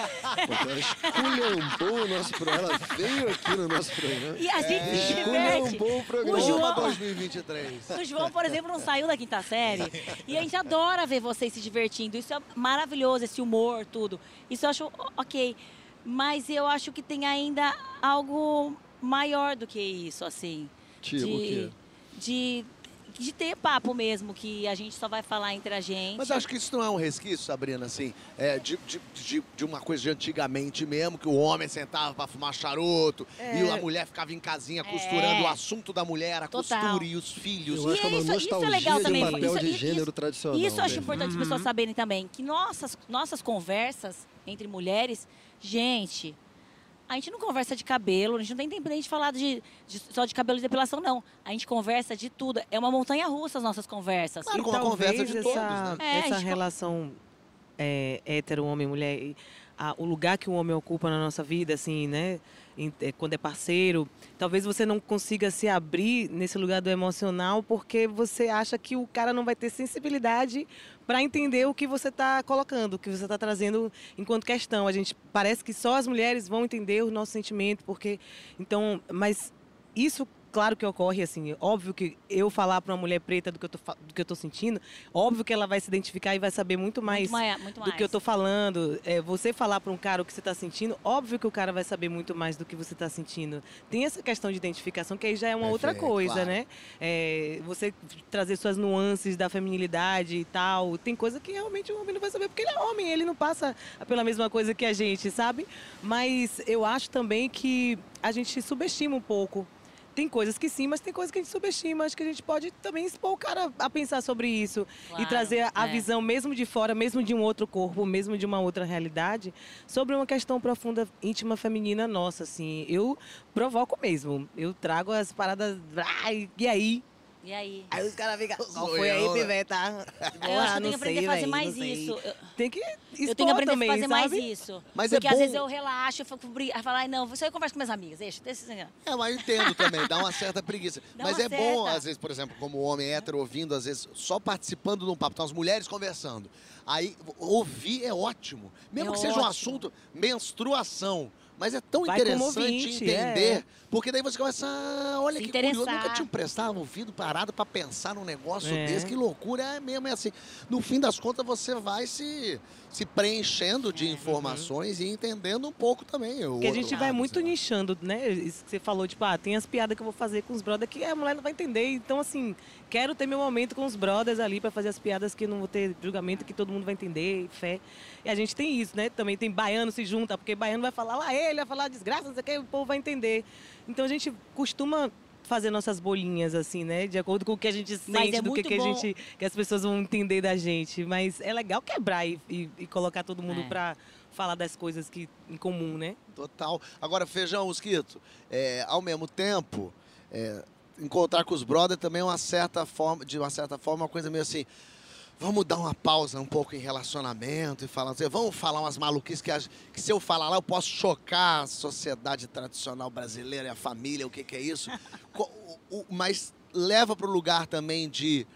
ela esculhambou o nosso programa. Ela veio aqui no nosso programa. E a gente é um bom programa o João, 2023. O João, por exemplo, não saiu da quinta série. E a gente adora ver vocês se divertindo. Isso é maravilhoso, esse humor, tudo. Isso eu acho ok. Mas eu acho que tem ainda algo maior do que isso, assim. Tipo de, o quê? De de ter papo mesmo, que a gente só vai falar entre a gente. Mas acho que isso não é um resquício, Sabrina, assim, é, de, de, de, de uma coisa de antigamente mesmo, que o homem sentava para fumar charuto é. e a mulher ficava em casinha costurando é. o assunto da mulher, a Total. costura e os filhos. Eu acho que é uma isso, nostalgia isso é legal também. de papel isso, de gênero isso, tradicional. Isso eu acho importante uhum. as pessoas saberem também, que nossas, nossas conversas entre mulheres, gente, a gente não conversa de cabelo, a gente não tem tempo nem de falar de, de, só de cabelo e depilação, não. A gente conversa de tudo. É uma montanha russa as nossas conversas. Claro, e uma conversa de essa, todos, né? é, essa relação é, hétero, homem, mulher, a, o lugar que o homem ocupa na nossa vida, assim, né? É, quando é parceiro, talvez você não consiga se abrir nesse lugar do emocional porque você acha que o cara não vai ter sensibilidade para entender o que você está colocando, o que você está trazendo enquanto questão. A gente parece que só as mulheres vão entender o nosso sentimento, porque então, mas isso claro que ocorre assim, óbvio que eu falar para uma mulher preta do que eu tô, do que eu tô sentindo, óbvio que ela vai se identificar e vai saber muito mais, muito mais, muito do que eu estou falando. É, você falar para um cara o que você está sentindo, óbvio que o cara vai saber muito mais do que você está sentindo. Tem essa questão de identificação que aí já é uma é, outra coisa, claro. né? É, você trazer suas nuances da feminilidade e tal. Tem coisa que realmente o homem não vai saber porque ele é homem, ele não passa pela mesma coisa que a gente, sabe? Mas eu acho também que a gente subestima um pouco tem coisas que sim, mas tem coisas que a gente subestima. Acho que a gente pode também expor o cara a pensar sobre isso claro, e trazer a é. visão, mesmo de fora, mesmo de um outro corpo, mesmo de uma outra realidade, sobre uma questão profunda, íntima, feminina nossa. Assim, eu provoco mesmo. Eu trago as paradas. E aí? E aí? Aí os caras ficam. Qual foi aí, piveta? Eu acho que tem que aprender a fazer mais isso. Tem que Eu tenho que aprender também, a fazer sabe? mais isso. Mas Porque é às vezes eu relaxo, eu fico a falar, não, você conversa com minhas amigas, deixa, deixa. É, mas eu entendo também, dá uma certa preguiça. Dá mas é certa. bom, às vezes, por exemplo, como homem hétero ouvindo, às vezes, só participando de um papo, então as mulheres conversando. Aí, ouvir é ótimo. Mesmo é que seja ótimo. um assunto, menstruação. Mas é tão Vai interessante ouvinte, entender, é. porque daí você começa, ah, olha Se que curioso, eu nunca tinha prestado um ouvido parado para pensar num negócio é. desse, que loucura, é mesmo, é assim. No fim das contas, você vai se, se preenchendo de é. informações uhum. e entendendo um pouco também. Porque a gente lado, vai muito nichando, né? Isso que você falou, tipo, ah, tem as piadas que eu vou fazer com os brothers que a mulher não vai entender. Então, assim, quero ter meu momento com os brothers ali para fazer as piadas que não vou ter julgamento, que todo mundo vai entender, fé. E a gente tem isso, né? Também tem baiano se junta, porque baiano vai falar lá ele, vai falar desgraça, não sei o que, o povo vai entender. Então a gente costuma fazer nossas bolinhas, assim, né? De acordo com o que a gente sente, é do que, que, a gente, que as pessoas vão entender da gente. Mas é legal quebrar e, e, e colocar todo mundo é. para falar das coisas que em comum, né? Total. Agora, feijão, mosquito, é, ao mesmo tempo, é, encontrar com os brothers também é uma certa forma, de uma certa forma, uma coisa meio assim vamos dar uma pausa um pouco em relacionamento e falar assim, vamos falar umas maluquices que, que, se eu falar lá eu posso chocar a sociedade tradicional brasileira e a família, o que, que é isso. o, o, mas leva para o lugar também de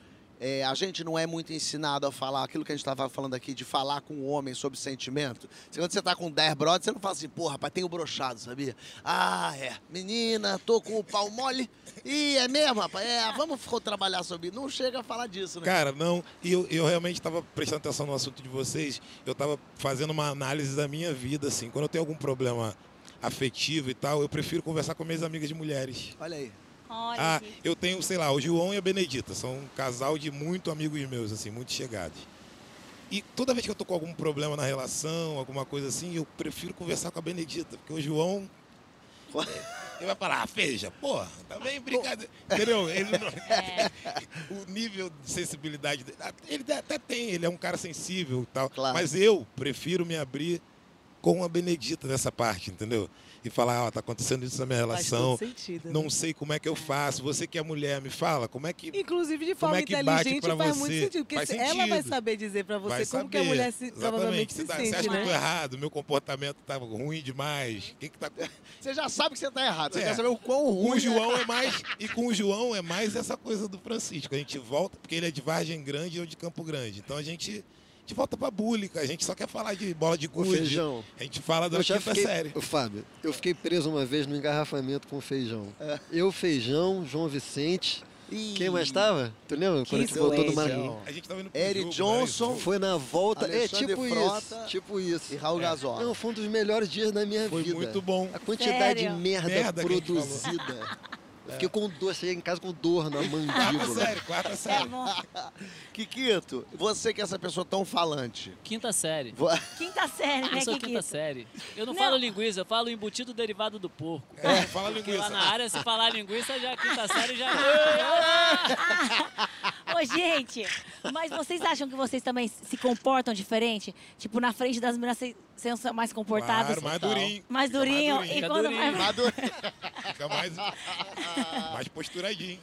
é, a gente não é muito ensinado a falar aquilo que a gente estava falando aqui, de falar com o homem sobre sentimento. Se Quando você tá com 10 brothers, você não fala assim, porra, rapaz, tenho brochado, sabia? Ah, é. Menina, tô com o pau mole. Ih, é mesmo, rapaz? É, vamos trabalhar sobre isso. Não chega a falar disso, né? Cara, não. E eu, eu realmente estava prestando atenção no assunto de vocês. Eu estava fazendo uma análise da minha vida, assim. Quando eu tenho algum problema afetivo e tal, eu prefiro conversar com minhas amigas de mulheres. Olha aí. Olha, Ah, gente. eu tenho, sei lá, o João e a Benedita. São um casal de muito amigos meus, assim, muito chegados. E toda vez que eu tô com algum problema na relação, alguma coisa assim, eu prefiro conversar com a Benedita, porque o João. Ele vai falar, ah, feija, porra, também brincadeira. Entendeu? Ele não- o nível de sensibilidade dele, ele até tem, ele é um cara sensível e tal. Mas eu prefiro me abrir com a Benedita nessa parte, entendeu? E falar, ó, tá acontecendo isso na minha Faz relação. todo sentido, né? Não sei como é que eu faço. Você que é mulher, me fala, como é que. Inclusive, de como forma é que bate inteligente, pra faz você? muito sentido. Porque Faz se- ela vai sentido. saber dizer pra você Vai como que a saber. mulher se, Exatamente. provavelmente Você, se tá- sente, você acha que eu tô né? errado? Meu comportamento tá ruim demais? Quem que tá... Você já sabe que você tá errado. Você É. quer saber o quão ruim. Com o João é mais. E com o João é mais essa coisa do Francisco. A gente volta, porque ele é de Vargem Grande e eu de Campo Grande. Então a gente, a gente volta pra búlica. A gente só quer falar de bola de gude. feijão. A gente fala da quinta fiquei, série. Ô, Fábio, eu fiquei preso uma vez no engarrafamento com feijão. É. Eu, feijão, João Vicente. Quem mais estava? Tu lembra? Quando a gente Que voltou do. Maranhão. A gente tava indo pro Eric jogo, Johnson. né? Foi na volta. Alexandre é tipo Frota isso. Tipo isso. e Raul É. Gazola. Não, foi um dos melhores dias da minha Foi vida. muito bom. A quantidade Sério? de merda, Merda que a gente produzida. Eu fiquei com dor, cheguei em casa com dor na Quarta mandíbula. série, quarta É série. bom. Kikito, você que é essa pessoa tão falante. Quinta série. vo- Quinta série, Eu né, sou quinta Kikito? série. Eu não, Não. falo linguiça, eu falo embutido derivado do porco. É, fala Porque linguiça. lá na área, se falar linguiça, já quinta série já. Gente, mas vocês acham que vocês também se comportam diferente? Tipo, na frente das meninas, vocês são mais comportados? Claro, mais durinho. Mais Fica durinho? mais E Fica quando durinho. vai... Fica mais, mais posturadinho.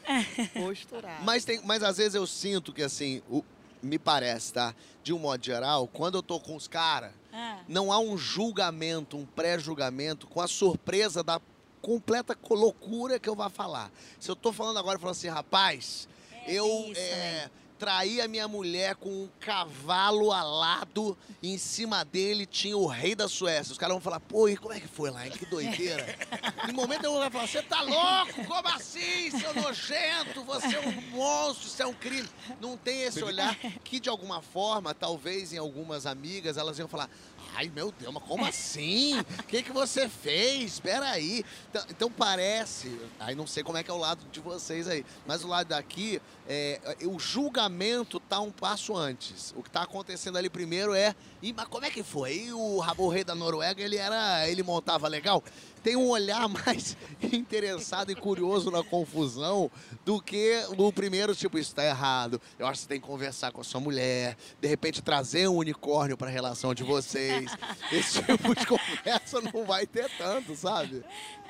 Posturar. Mas, tem, mas às vezes eu sinto que, assim, o- me parece, tá? De um modo geral, quando eu tô com os caras, Ah, não há um julgamento, um pré-julgamento com a surpresa da completa co- loucura que eu vou falar. Se eu tô falando agora e falando assim, rapaz, eu tem isso é, traí a minha mulher com um cavalo alado e em cima dele tinha o rei da Suécia. Os caras vão falar, pô, e como é que foi lá, hein? Que doideira. em momento eu vou falar, você tá louco? Como assim, seu nojento? Você é um monstro, isso é um crime. Não tem esse olhar que, de alguma forma, talvez em algumas amigas, elas iam falar, ai, meu Deus, mas como assim? O que, que você fez? Espera aí. Então, então parece, aí não sei como é que é o lado de vocês aí, mas o lado daqui, é, o julgamento tá um passo antes. O que tá acontecendo ali primeiro é, "Ih, mas como é que foi? E o, Rabo Rei da Noruega, ele era, ele montava legal? Tem um olhar mais interessado e curioso na confusão do que no primeiro, tipo, isso tá errado. Eu acho que você tem que conversar com a sua mulher, de repente trazer um unicórnio pra relação de vocês. Esse tipo de conversa não vai ter tanto, sabe?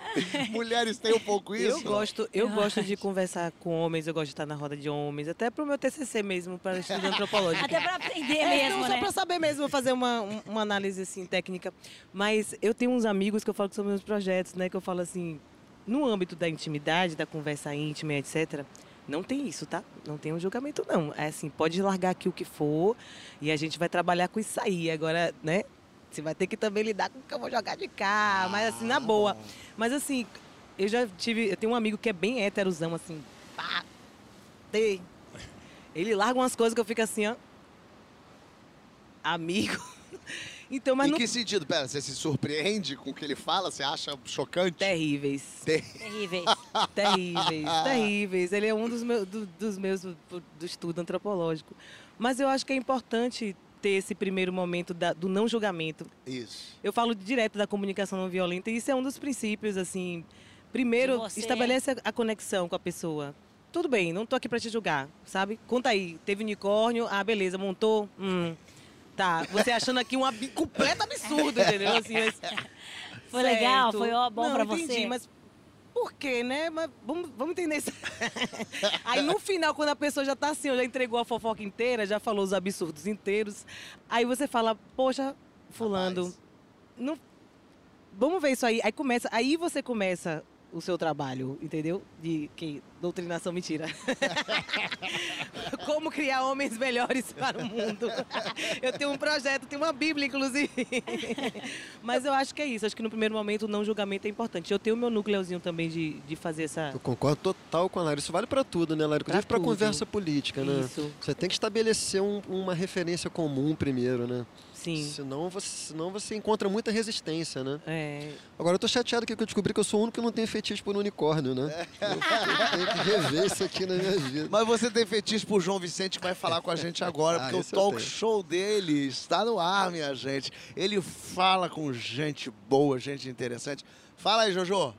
Mulheres têm um pouco isso. Eu gosto, eu gosto de conversar com homens, eu gosto de estar na roda de homens, até pro meu TCC mesmo, para estudo antropológico. Até pra aprender É, mesmo, não, né? Só pra saber mesmo, fazer uma, um- uma análise assim, técnica. Mas eu tenho uns amigos que eu falo que são meus projetos, né? Que eu falo assim, no âmbito da intimidade, da conversa íntima, e etc., não tem isso, tá? Não tem um julgamento, não. É assim, pode largar aqui o que for e a gente vai trabalhar com isso aí. Agora, né? Você vai ter que também lidar com o que eu vou jogar de cá, mas assim, na boa. Mas assim, eu já tive. Eu tenho um amigo que é bem héterozão, assim. Pá, tem. Ele larga umas coisas que eu fico assim, ó. Amigo. Então, mas em não. que sentido? Pera, você se surpreende com o que ele fala? Você acha chocante? Terríveis. Ter- Terríveis. Terríveis, terríveis. Ele é um dos meus, do, dos meus do, do estudo antropológico. Mas eu acho que é importante ter esse primeiro momento da- do não julgamento. Isso. Eu falo direto da comunicação não violenta e isso é um dos princípios, assim. Primeiro, você. estabelece a, conexão com a pessoa. Tudo bem, não tô aqui para te julgar, sabe? Conta aí, teve unicórnio, ah, beleza, montou, hum, tá. Você achando aqui um ab- completo absurdo, entendeu? Assim, mas- Foi legal? Certo. Foi ó, bom não, pra entendi, você? mas por quê, né? Mas vamos, vamos entender isso. aí no final, quando a pessoa já tá assim, ó, já entregou a fofoca inteira, já falou os absurdos inteiros, aí você fala, poxa, fulano, Rapaz. não, vamos ver isso aí. Aí começa, aí você começa o seu trabalho, entendeu? De que doutrinação mentira. Como criar homens melhores para o mundo. Eu tenho um projeto, tenho uma Bíblia, inclusive. Mas eu acho que é isso. Acho que no primeiro momento o não julgamento é importante. Eu tenho o meu núcleozinho também de, de fazer essa. Eu concordo total com a Lara. Isso vale para tudo, né, Lara? Inclusive para conversa política, né? Isso. Você tem que estabelecer um, uma referência comum primeiro, né? Sim. Senão você, senão você encontra muita resistência, né? É. Agora eu tô chateado aqui que eu descobri que eu sou o único que não tem fetiche por unicórnio, né? Eu, eu tenho que rever isso aqui na minha vida. Mas você tem fetiche pro João Vicente que vai falar com a gente agora, Ah, porque o talk show dele está no ar, minha gente. Ele fala com gente boa, gente interessante. Fala aí, Jojo.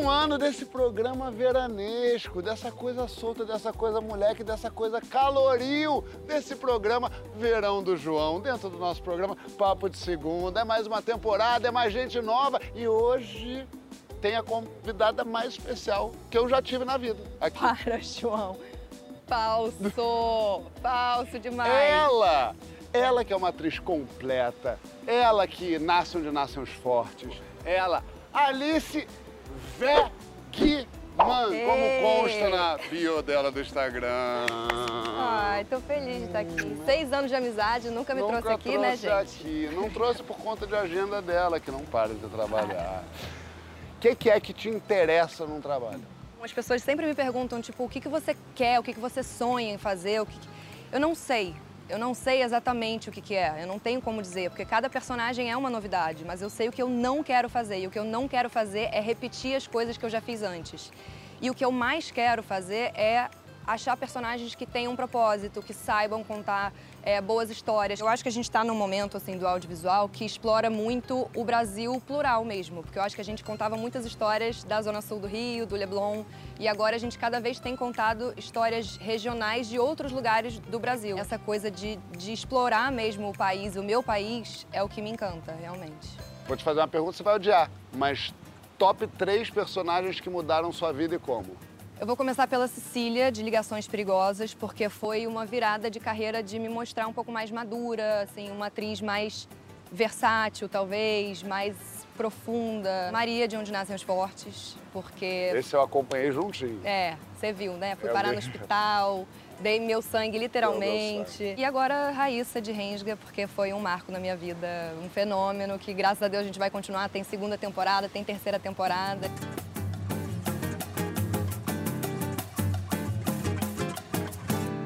Um ano desse programa veranesco, dessa coisa solta, dessa coisa moleque, dessa coisa caloril, desse programa Verão do João, dentro do nosso programa Papo de Segunda. É mais uma temporada, é mais gente nova e hoje tem a convidada mais especial que eu já tive na vida. Aqui. Para, João. Falso. Falso demais. Ela! Ela que é uma atriz completa, ela que nasce onde nascem os fortes, ela, Alice Vegman, como Ei. consta na bio dela do Instagram. Ai, tô feliz de estar aqui. Seis anos de amizade, nunca me Nunca trouxe aqui, né, trouxe gente? aqui. Não trouxe por conta de agenda dela, que não para de trabalhar. O que, que é que te interessa num trabalho? As pessoas sempre me perguntam, tipo, o que, que você quer, o que, que você sonha em fazer, o que que- Eu não sei. Eu não sei exatamente o que, que é, eu não tenho como dizer, porque cada personagem é uma novidade, mas eu sei o que eu não quero fazer. E o que eu não quero fazer é repetir as coisas que eu já fiz antes. E o que eu mais quero fazer é achar personagens que tenham um propósito, que saibam contar é, boas histórias. Eu acho que a gente está num momento assim do audiovisual que explora muito o Brasil plural mesmo, porque eu acho que a gente contava muitas histórias da zona sul do Rio, do Leblon, e agora a gente cada vez tem contado histórias regionais de outros lugares do Brasil. Essa coisa de, de explorar mesmo o país, o meu país, é o que me encanta, realmente. Vou te fazer uma pergunta, você vai odiar, mas top três personagens que mudaram sua vida e como? Eu vou começar pela Cecília, de Ligações Perigosas, porque foi uma virada de carreira de me mostrar um pouco mais madura, assim, uma atriz mais versátil, talvez, mais profunda. Maria, de Onde Nascem os Fortes, porque... Esse eu acompanhei juntinho. É, você viu, né? Fui Eu parar vi. no hospital, dei meu sangue literalmente. sangue. E agora Raíssa de Rensga, porque foi um marco na minha vida, um fenômeno que graças a Deus a gente vai continuar. Tem segunda temporada, tem terceira temporada.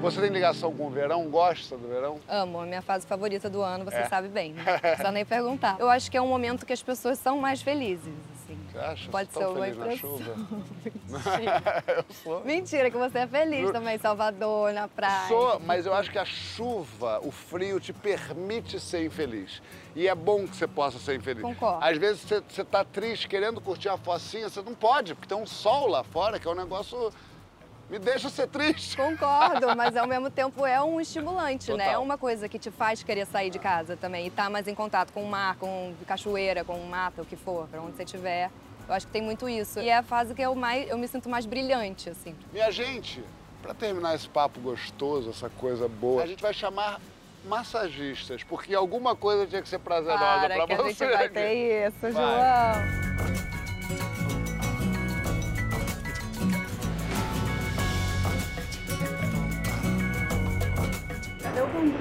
Você tem ligação com o verão? Gosta do verão? Amo, a minha fase favorita do ano, você É. sabe bem. Não precisa nem perguntar. Eu acho que é um momento que as pessoas são mais felizes, assim. Você acha? Pode Você ser uma impressão. eu sou. Mentira, que você é feliz também, Salvador, na praia. Sou, mas eu acho que a chuva, o frio, te permite ser infeliz. E é bom que você possa ser infeliz. Concordo. Às vezes você, você tá triste, querendo curtir a focinha, você não pode, porque tem um sol lá fora, que é um negócio. Me deixa ser triste. Concordo, mas ao mesmo tempo é um estimulante, né? Total. É uma coisa que te faz querer sair de casa também e estar mais em contato com o mar, com cachoeira, com mata, o que for, pra onde você estiver. Eu acho que tem muito isso. E é a fase que eu mais eu me sinto mais brilhante, assim. Minha gente, pra terminar esse papo gostoso, essa coisa boa, a gente vai chamar massagistas, porque alguma coisa tinha que ser prazerosa Para pra que a você. gente vai ter isso, Vai. João. Cadê o bambu?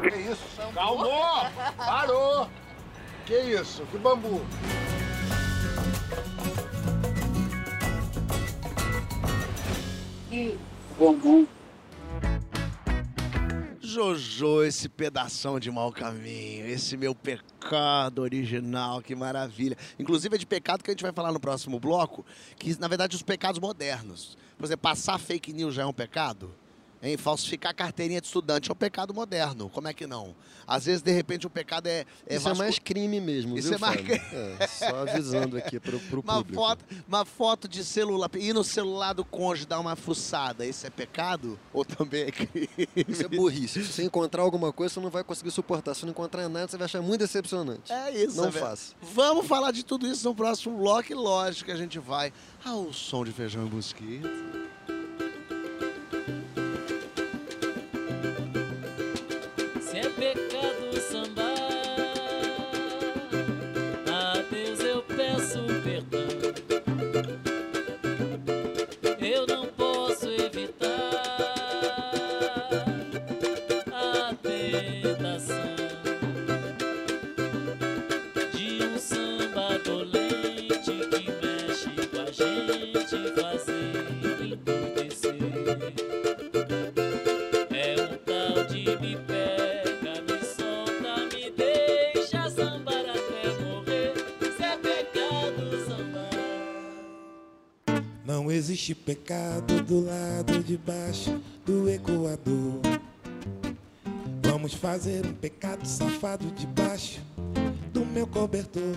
Que isso? Calmou! Parou! Que isso? Que bambu? Bambu. Jojo, esse pedação de mau caminho, esse meu pecado original, que maravilha. Inclusive é de pecado que a gente vai falar no próximo bloco, que na verdade os pecados modernos. Por exemplo, passar fake news já é um pecado? Hein? Falsificar carteirinha de estudante é um pecado moderno, como é que não? Às vezes, de repente, o pecado é... é Isso é mais crime mesmo, Isso viu, é mais? É, só avisando aqui pro, pro Uma público. foto, uma foto de celular, ir no celular do cônjuge dar uma fuçada, isso é pecado? Ou também é crime? Isso é burrice. Se você encontrar alguma coisa, você não vai conseguir suportar. Se não encontrar nada, você vai achar muito decepcionante. É isso, Não velho. faça. Vamos falar de tudo isso no próximo bloco lógico que a gente vai ao som de feijão e mosquito. Existe pecado do lado de baixo do Equador. Vamos fazer um pecado safado debaixo do meu cobertor.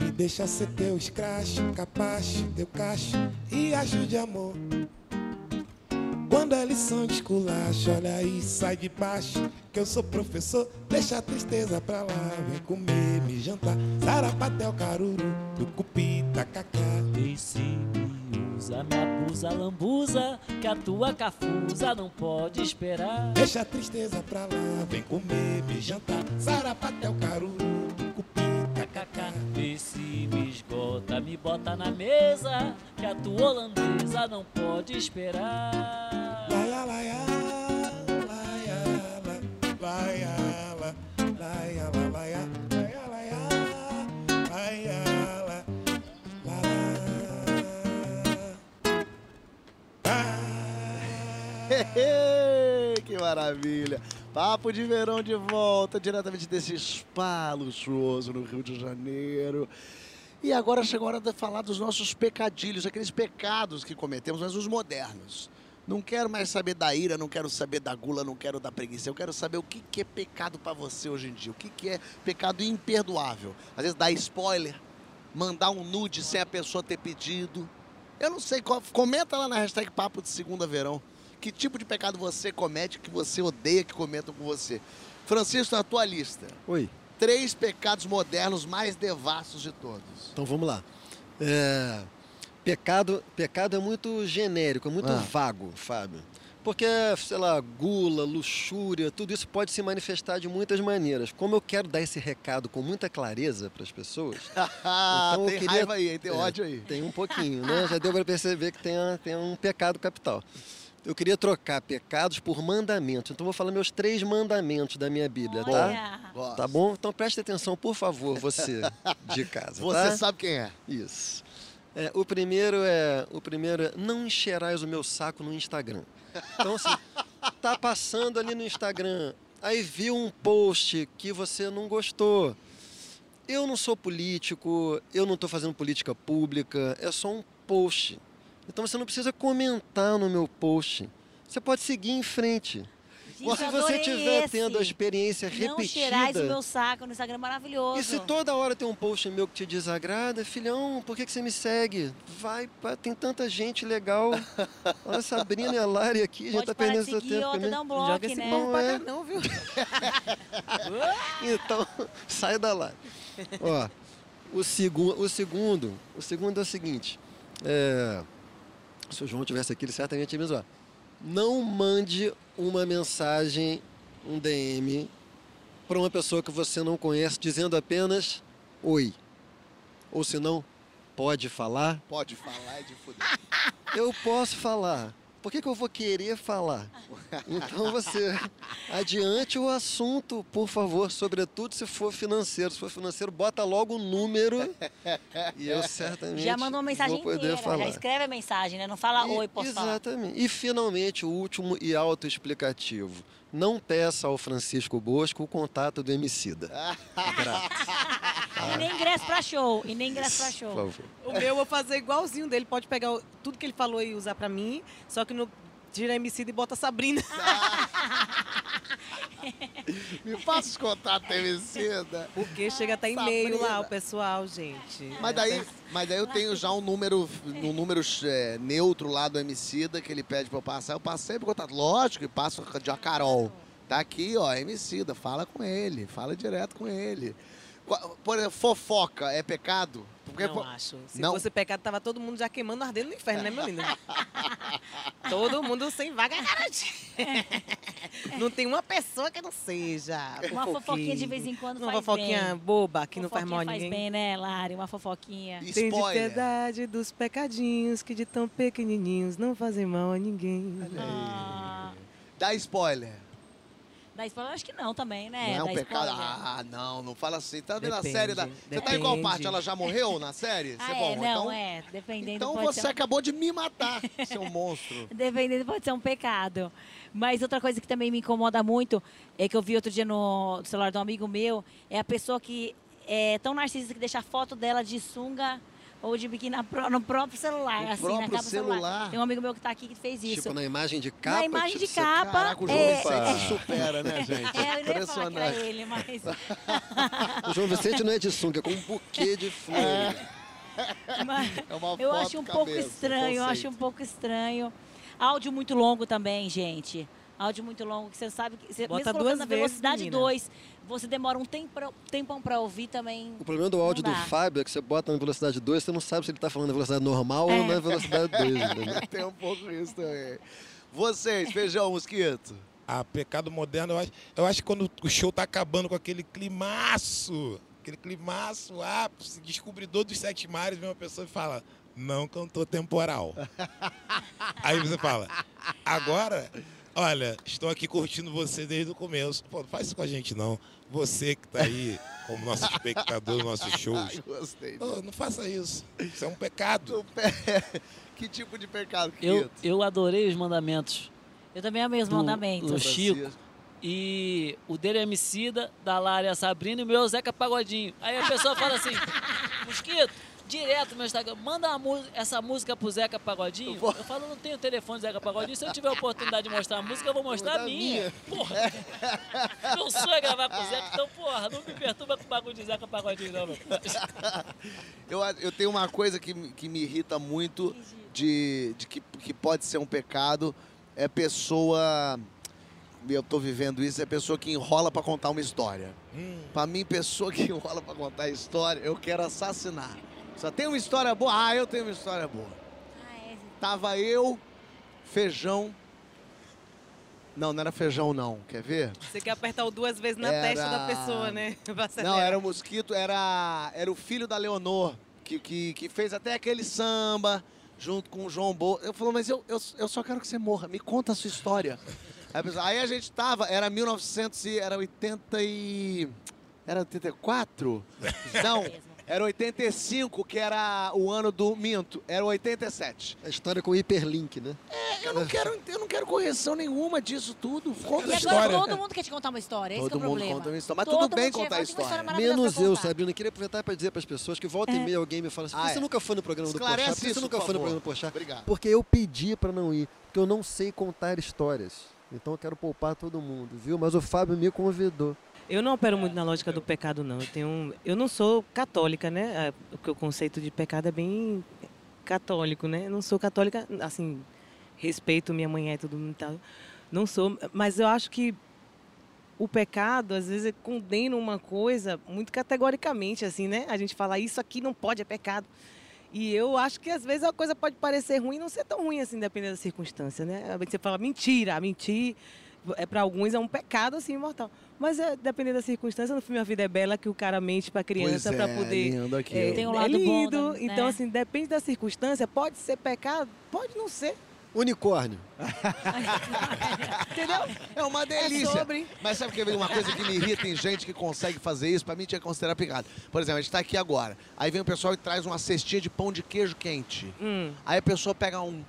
Me deixa ser teu escracho, capacho, teu cacho e ajude amor. Quando é lição de esculacho, olha aí, sai de baixo. Que eu sou professor, deixa a tristeza pra lá. Vem comer, me jantar, sarapatel, caruru, tucupi, tacacá. E usa, lambuza, que a tua cafusa não pode esperar. Deixa a tristeza pra lá, vem comer, me jantar, sarapatel, caruru, tucupi, tacacá. Vê se me esgota, me bota na mesa, que a tua holandesa não pode esperar. Laia, laia, laia, la, laia, que maravilha! Papo de verão de volta, diretamente desse spa luxuoso no Rio de Janeiro. E agora chegou a hora de falar dos nossos pecadilhos, aqueles pecados que cometemos, mas os modernos. Não quero mais saber da ira, não quero saber da gula, não quero da preguiça. Eu quero saber o que, que é pecado pra você hoje em dia. O que, que é pecado imperdoável. Às vezes dar spoiler, mandar um nude sem a pessoa ter pedido. Eu não sei, comenta lá na hashtag Papo de Segunda Verão. Que tipo de pecado você comete que você odeia que cometam com você? Francisco, na tua lista, Oi. três pecados modernos mais devassos de todos. Então vamos lá. É, pecado, pecado é muito genérico, é muito Ah. vago, Fábio. Porque, sei lá, gula, luxúria, tudo isso pode se manifestar de muitas maneiras. Como eu quero dar esse recado com muita clareza para as pessoas, Ah, Então eu tem queria- raiva aí, tem é, ódio aí. tem um pouquinho, né? Já deu para perceber que tem, a- tem um pecado capital. Eu queria trocar pecados por mandamentos. Então vou falar meus três mandamentos da minha Bíblia, tá? Olha. Gosto. Tá bom? Então preste atenção, por favor, você de casa. Você tá? sabe quem é. Isso. É, o primeiro é o primeiro é não encherás o meu saco no Instagram. Então assim, tá passando ali no Instagram, aí viu um post que você não gostou. Eu não sou político, eu não estou fazendo política pública, é só um post. Então você não precisa comentar no meu post. Você pode seguir em frente. Gente, se eu você estiver tendo a experiência Não repetida. cheirais o meu saco no Instagram, maravilhoso. E se toda hora tem um post meu que te desagrada, filhão, por que, que você me segue? Vai, pá, tem tanta gente legal. Olha a Sabrina e a Lari aqui, já Pode tá parar de perdendo seu seguir tempo. outra, né? dá um bloco, Joga esse né? pra é. cá não, viu? Então, sai da live. Ó, o, segu o segundo, o segundo é o seguinte. é, se o João tivesse aqui, ele certamente ia me zoar. Não mande uma mensagem, um DM, para uma pessoa que você não conhece, dizendo apenas oi. Ou se não, pode falar. Pode falar é de fuder. Eu posso falar. Por que, que eu vou querer falar? Então você adiante o assunto, por favor, sobretudo se for financeiro. Se for financeiro, bota logo o número e eu certamente Já mandou uma mensagem vou poder inteira, falar. já escreve a mensagem, né? Não fala oi, posso falar. Exatamente. E finalmente o último e autoexplicativo. Não peça ao Francisco Bosco o contato do Emicida. Grátis, E nem ingresso pra show, e nem ingresso pra por show. favor. O meu eu vou fazer igualzinho dele. Pode pegar o- tudo que ele falou e usar pra mim, só que no tira MC e bota Sabrina. Me passa os contatos da Emicida. Porque chega até e-mail lá, o pessoal, gente. Mas daí, mas daí eu tenho já um número, um número é, neutro lá do Emicida que ele pede pra eu passar. Eu passo sempre o contato. Lógico que passo de a Carol. Tá aqui, ó, Emicida. Fala com ele. Fala direto com ele. Por exemplo, fofoca é pecado? Porque Não acho. Se Não? fosse pecado, tava todo mundo já queimando, ardendo no inferno, né, meu lindo? todo mundo sem vaga garante. Não tem uma pessoa que não seja. Uma fofoquinha de vez em quando Uma faz fofoquinha bem. boba que não faz mal a ninguém. faz bem, né, Lari? Uma fofoquinha. Tem de piedade dos pecadinhos que de tão pequenininhos não fazem mal a ninguém. Ah, Dá spoiler. Da spoiler, acho que não também, né? não é um Dá pecado. Ah, não, não fala assim. Tá vendo a Depende, série da. Você tá em qual parte? Ela já morreu na série? Ah, Você é, bom, não, então. é. Dependendo Então pode você ser um- acabou de me matar, seu monstro. Dependendo pode ser um pecado. Mas outra coisa que também me incomoda muito é que eu vi outro dia no celular de um amigo meu, é a pessoa que é tão narcisista que deixa a foto dela de sunga ou de biquíni na no próprio celular, No assim, na próprio capa do celular? Tem um amigo meu que tá aqui que fez isso. Tipo, na imagem de capa? Na imagem tipo, de você- capa. Caraca, o João é, Vicente é- se supera, né, gente? É, eu não ia falar que era Impressionante. ele, mas... O João Vicente não é de sunga, é com um buquê de flores. Mas É uma eu foto acho um pouco cabeça, estranho, eu acho um pouco estranho. Áudio muito longo também, gente. Áudio muito longo, que você sabe que você, Bota mesmo colocando na vezes, velocidade menina. 2, você demora um tempão, tempão pra ouvir também. O problema do áudio do. Fábio é que você bota na velocidade 2, você não sabe se ele tá falando na velocidade normal É. ou na velocidade 2. entendeu? Tem um pouco isso também. Vocês, feijão, mosquito. Ah, pecado moderno, eu acho, eu acho que quando o show tá acabando com aquele climaço, aquele climaço, ápice, descobridor dos sete mares, vem uma pessoa e fala, não cantou temporal. Aí você fala, agora, olha, estou aqui curtindo você desde o começo. Pô, não faz isso com a gente não. Você que tá aí como nosso espectador, nos nossos shows. Ai, gostei. Não faça isso. Isso é um pecado. Que tipo de pecado, Eu, querido? eu adorei os mandamentos. Eu também amei os do, mandamentos. do Chico. E o dele é Emicida, da Lara é a Sabrina e o meu é o Zeca Pagodinho. Aí a pessoa fala assim, Mosquito, direto no meu Instagram, manda essa música pro Zeca Pagodinho. Eu falo, não tenho telefone do Zeca Pagodinho. Se eu tiver a oportunidade de mostrar a música, eu vou mostrar a minha. Porra, meu sonho é gravar com o Zeca, então, porra, não me perturba com o bagulho de Zeca Pagodinho, não, meu. Eu, eu tenho uma coisa que, me- que me irrita muito de, de que, que pode ser um pecado, é pessoa. Eu tô vivendo isso, é pessoa que enrola pra contar uma história. Pra mim, pessoa que enrola pra contar história, eu quero assassinar. Só tem uma história boa? Ah, eu tenho uma história boa. Tava eu, feijão. Não, não era feijão, não. Quer ver? Você quer apertar o duas vezes na Era- testa da pessoa, né? Não, era o mosquito, era, era o filho da Leonor, que, que, que fez até aquele samba junto com o João Bo. Eu falei, mas eu, eu, eu só quero que você morra, me conta a sua história. Aí, a pessoa- aí a gente tava, era 1900 e era 80 e... Era 84? Não, era 85, que era o ano do Minto, era 87. A história com hiperlink, né? É, eu não quero, eu não quero correção nenhuma disso tudo. Conta E a agora história. todo mundo quer te contar uma história, esse que é Todo o mundo problema. conta uma história, mas Todo tudo bem contar a "Fala, tem uma história." maravilhosa Menos eu, contar." Sabrina. Queria aproveitar para dizer para as pessoas que volta e É. meia alguém me fala assim, Ah, é. você nunca foi no programa do Esclarece Porchat? Isso, você nunca foi no programa do Porchat? Obrigado. Porque eu pedi para não ir, porque eu não sei contar histórias. Então eu quero poupar todo mundo, viu? Mas o Fábio me convidou. Eu não opero muito na lógica do pecado, não. Eu, tenho, eu não sou católica, né? Ah, Porque o conceito de pecado é bem católico, né? Eu não sou católica, assim, respeito minha mãe e tudo e tal. Não sou, mas eu acho que o pecado, às vezes, condena uma coisa muito categoricamente, assim, né? A gente fala, isso aqui não pode, é pecado. E eu acho que, às vezes, a coisa pode parecer ruim e não ser tão ruim, assim, dependendo da circunstância, né? Você fala, mentira, mentir, é, para alguns é um pecado, assim, mortal. Mas, é, dependendo da circunstância, no filme A Vida é Bela, que o cara mente pra criança para é, poder... lindo aquilo. É, Tem um é lado bom, lindo. né? Então, assim, depende da circunstância. Pode ser pecado, pode não ser. Unicórnio. Entendeu? É uma delícia. sobre. Mas sabe que é uma coisa que me irrita em gente que consegue fazer isso? Pra mim tinha que considerar pecado. Por exemplo, a gente tá aqui agora. Aí vem o pessoal e traz uma cestinha de pão de queijo quente. Hum. Aí a pessoa pega um.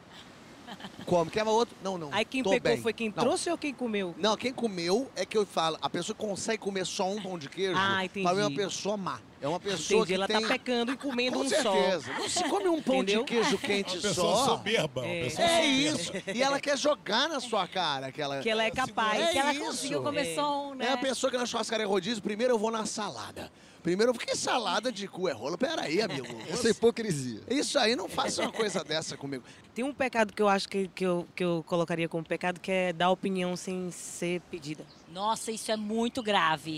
Come. Quer outro? Não, não. Aí quem tô pecou bem. foi quem Não. trouxe ou quem comeu? Não, quem comeu é que eu falo. A pessoa que consegue comer só um pão de queijo. Ah, entendi. Pra mim é uma pessoa má. É uma pessoa Entendi, que ela tem... tá pecando e comendo Com um certeza. só. Não se come um pão Entendeu? de queijo quente Uma só. soberba. Uma É. pessoa É isso. E ela quer jogar na sua cara. Que ela, Que ela é capaz. É que ela isso. conseguiu comer É. só um, né? É a pessoa que na churrascaria rodízio, primeiro eu vou na salada. Primeiro, eu que salada de cu é rolo? Peraí, amigo. Essa é hipocrisia. Isso aí, não faça uma coisa dessa comigo. Tem um pecado que eu acho que, que, eu, que eu colocaria como pecado, que é dar opinião sem ser pedida. Nossa, isso é muito grave.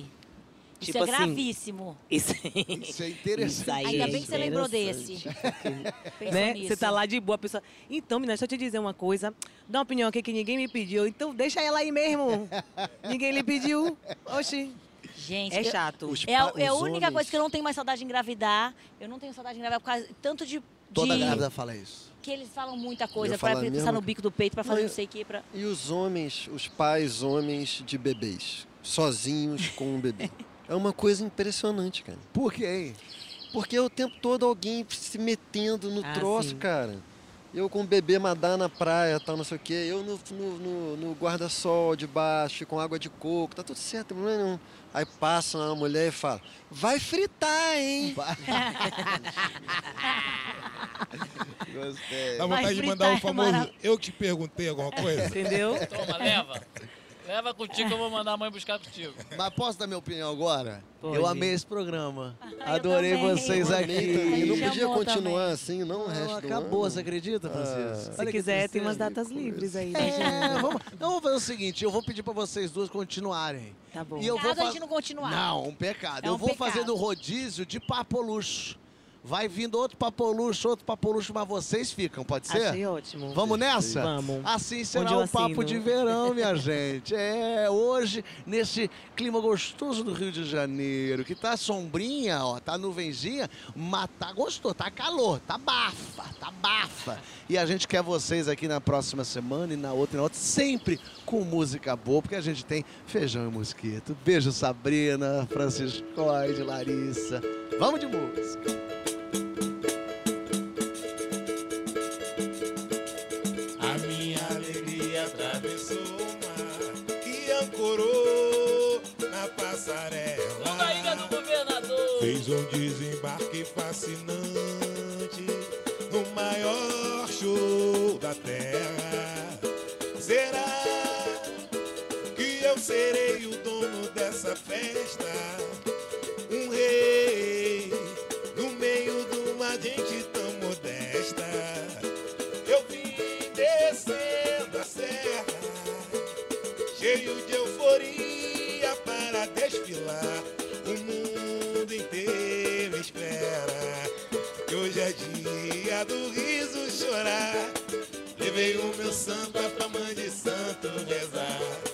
Isso Tipo é assim, gravíssimo. Isso, Isso é interessante. Isso aí Ainda é bem que você lembrou desse. Pensa né? nisso. Você tá lá de boa, a pessoa. Então, menina, deixa eu te dizer uma coisa. Dá uma opinião aqui que ninguém me pediu. Então deixa ela aí mesmo. ninguém lhe pediu. Oxi. Gente, É eu- chato. Os É, a- é a única homens- coisa que eu não tenho mais saudade de engravidar. Eu não tenho saudade de engravidar por causa tanto de. Toda de- grávida fala isso. Que eles falam muita coisa Eu pra falo a pensar no bico do peito, pra fazer Não, não sei o quê. Pra... E os homens, os pais homens de bebês, sozinhos com um bebê. É uma coisa impressionante, cara. Por quê? Porque o tempo todo alguém se metendo no Ah, troço, sim. cara. Eu com o bebê madar na praia, tal, não sei o quê. Eu no, no, no- no guarda-sol de baixo, com água de coco, tá tudo certo, não é não. Aí passa uma mulher e fala, vai fritar, hein? Gostei. Dá Vai vontade de mandar é o famoso marav- eu te perguntei alguma coisa. Entendeu? Toma, leva. Leva contigo que eu vou mandar a mãe buscar contigo. Mas posso dar minha opinião agora? Pode. Eu amei esse programa. eu Adorei vocês Eu aqui. Não Chamou podia continuar também. assim, não o Não, resto acabou, ano. você acredita, Francisco? Se Olha que quiser, tem umas datas livres aí. né? É, vamos, então vamos fazer o seguinte, eu vou pedir pra vocês duas continuarem. Tá bom. E eu vou a gente não continuar. Não, um pecado. É eu um vou pecado. fazendo rodízio de papolucho. Vai vindo outro papolucho, outro papolucho, mas vocês ficam, pode ser? Achei ótimo. Vamos nessa? Vamos. Assim será o papo assino. de verão, minha gente. É, hoje, nesse clima gostoso do Rio de Janeiro, que tá sombrinha, ó, tá nuvenzinha, mas tá gostoso, tá calor, tá bafa, tá bafa. E a gente quer vocês aqui na próxima semana e na outra e na outra, sempre com música boa, porque a gente tem feijão e mosquito. Beijo, Sabrina, Franciscoide, Larissa. Vamos de música. Na passarela. Na ilha do governador. Fez um desembarque fascinante no maior show da terra. Será que eu serei o dono dessa festa? Do riso chorar. Levei o meu samba pra mãe de santo rezar.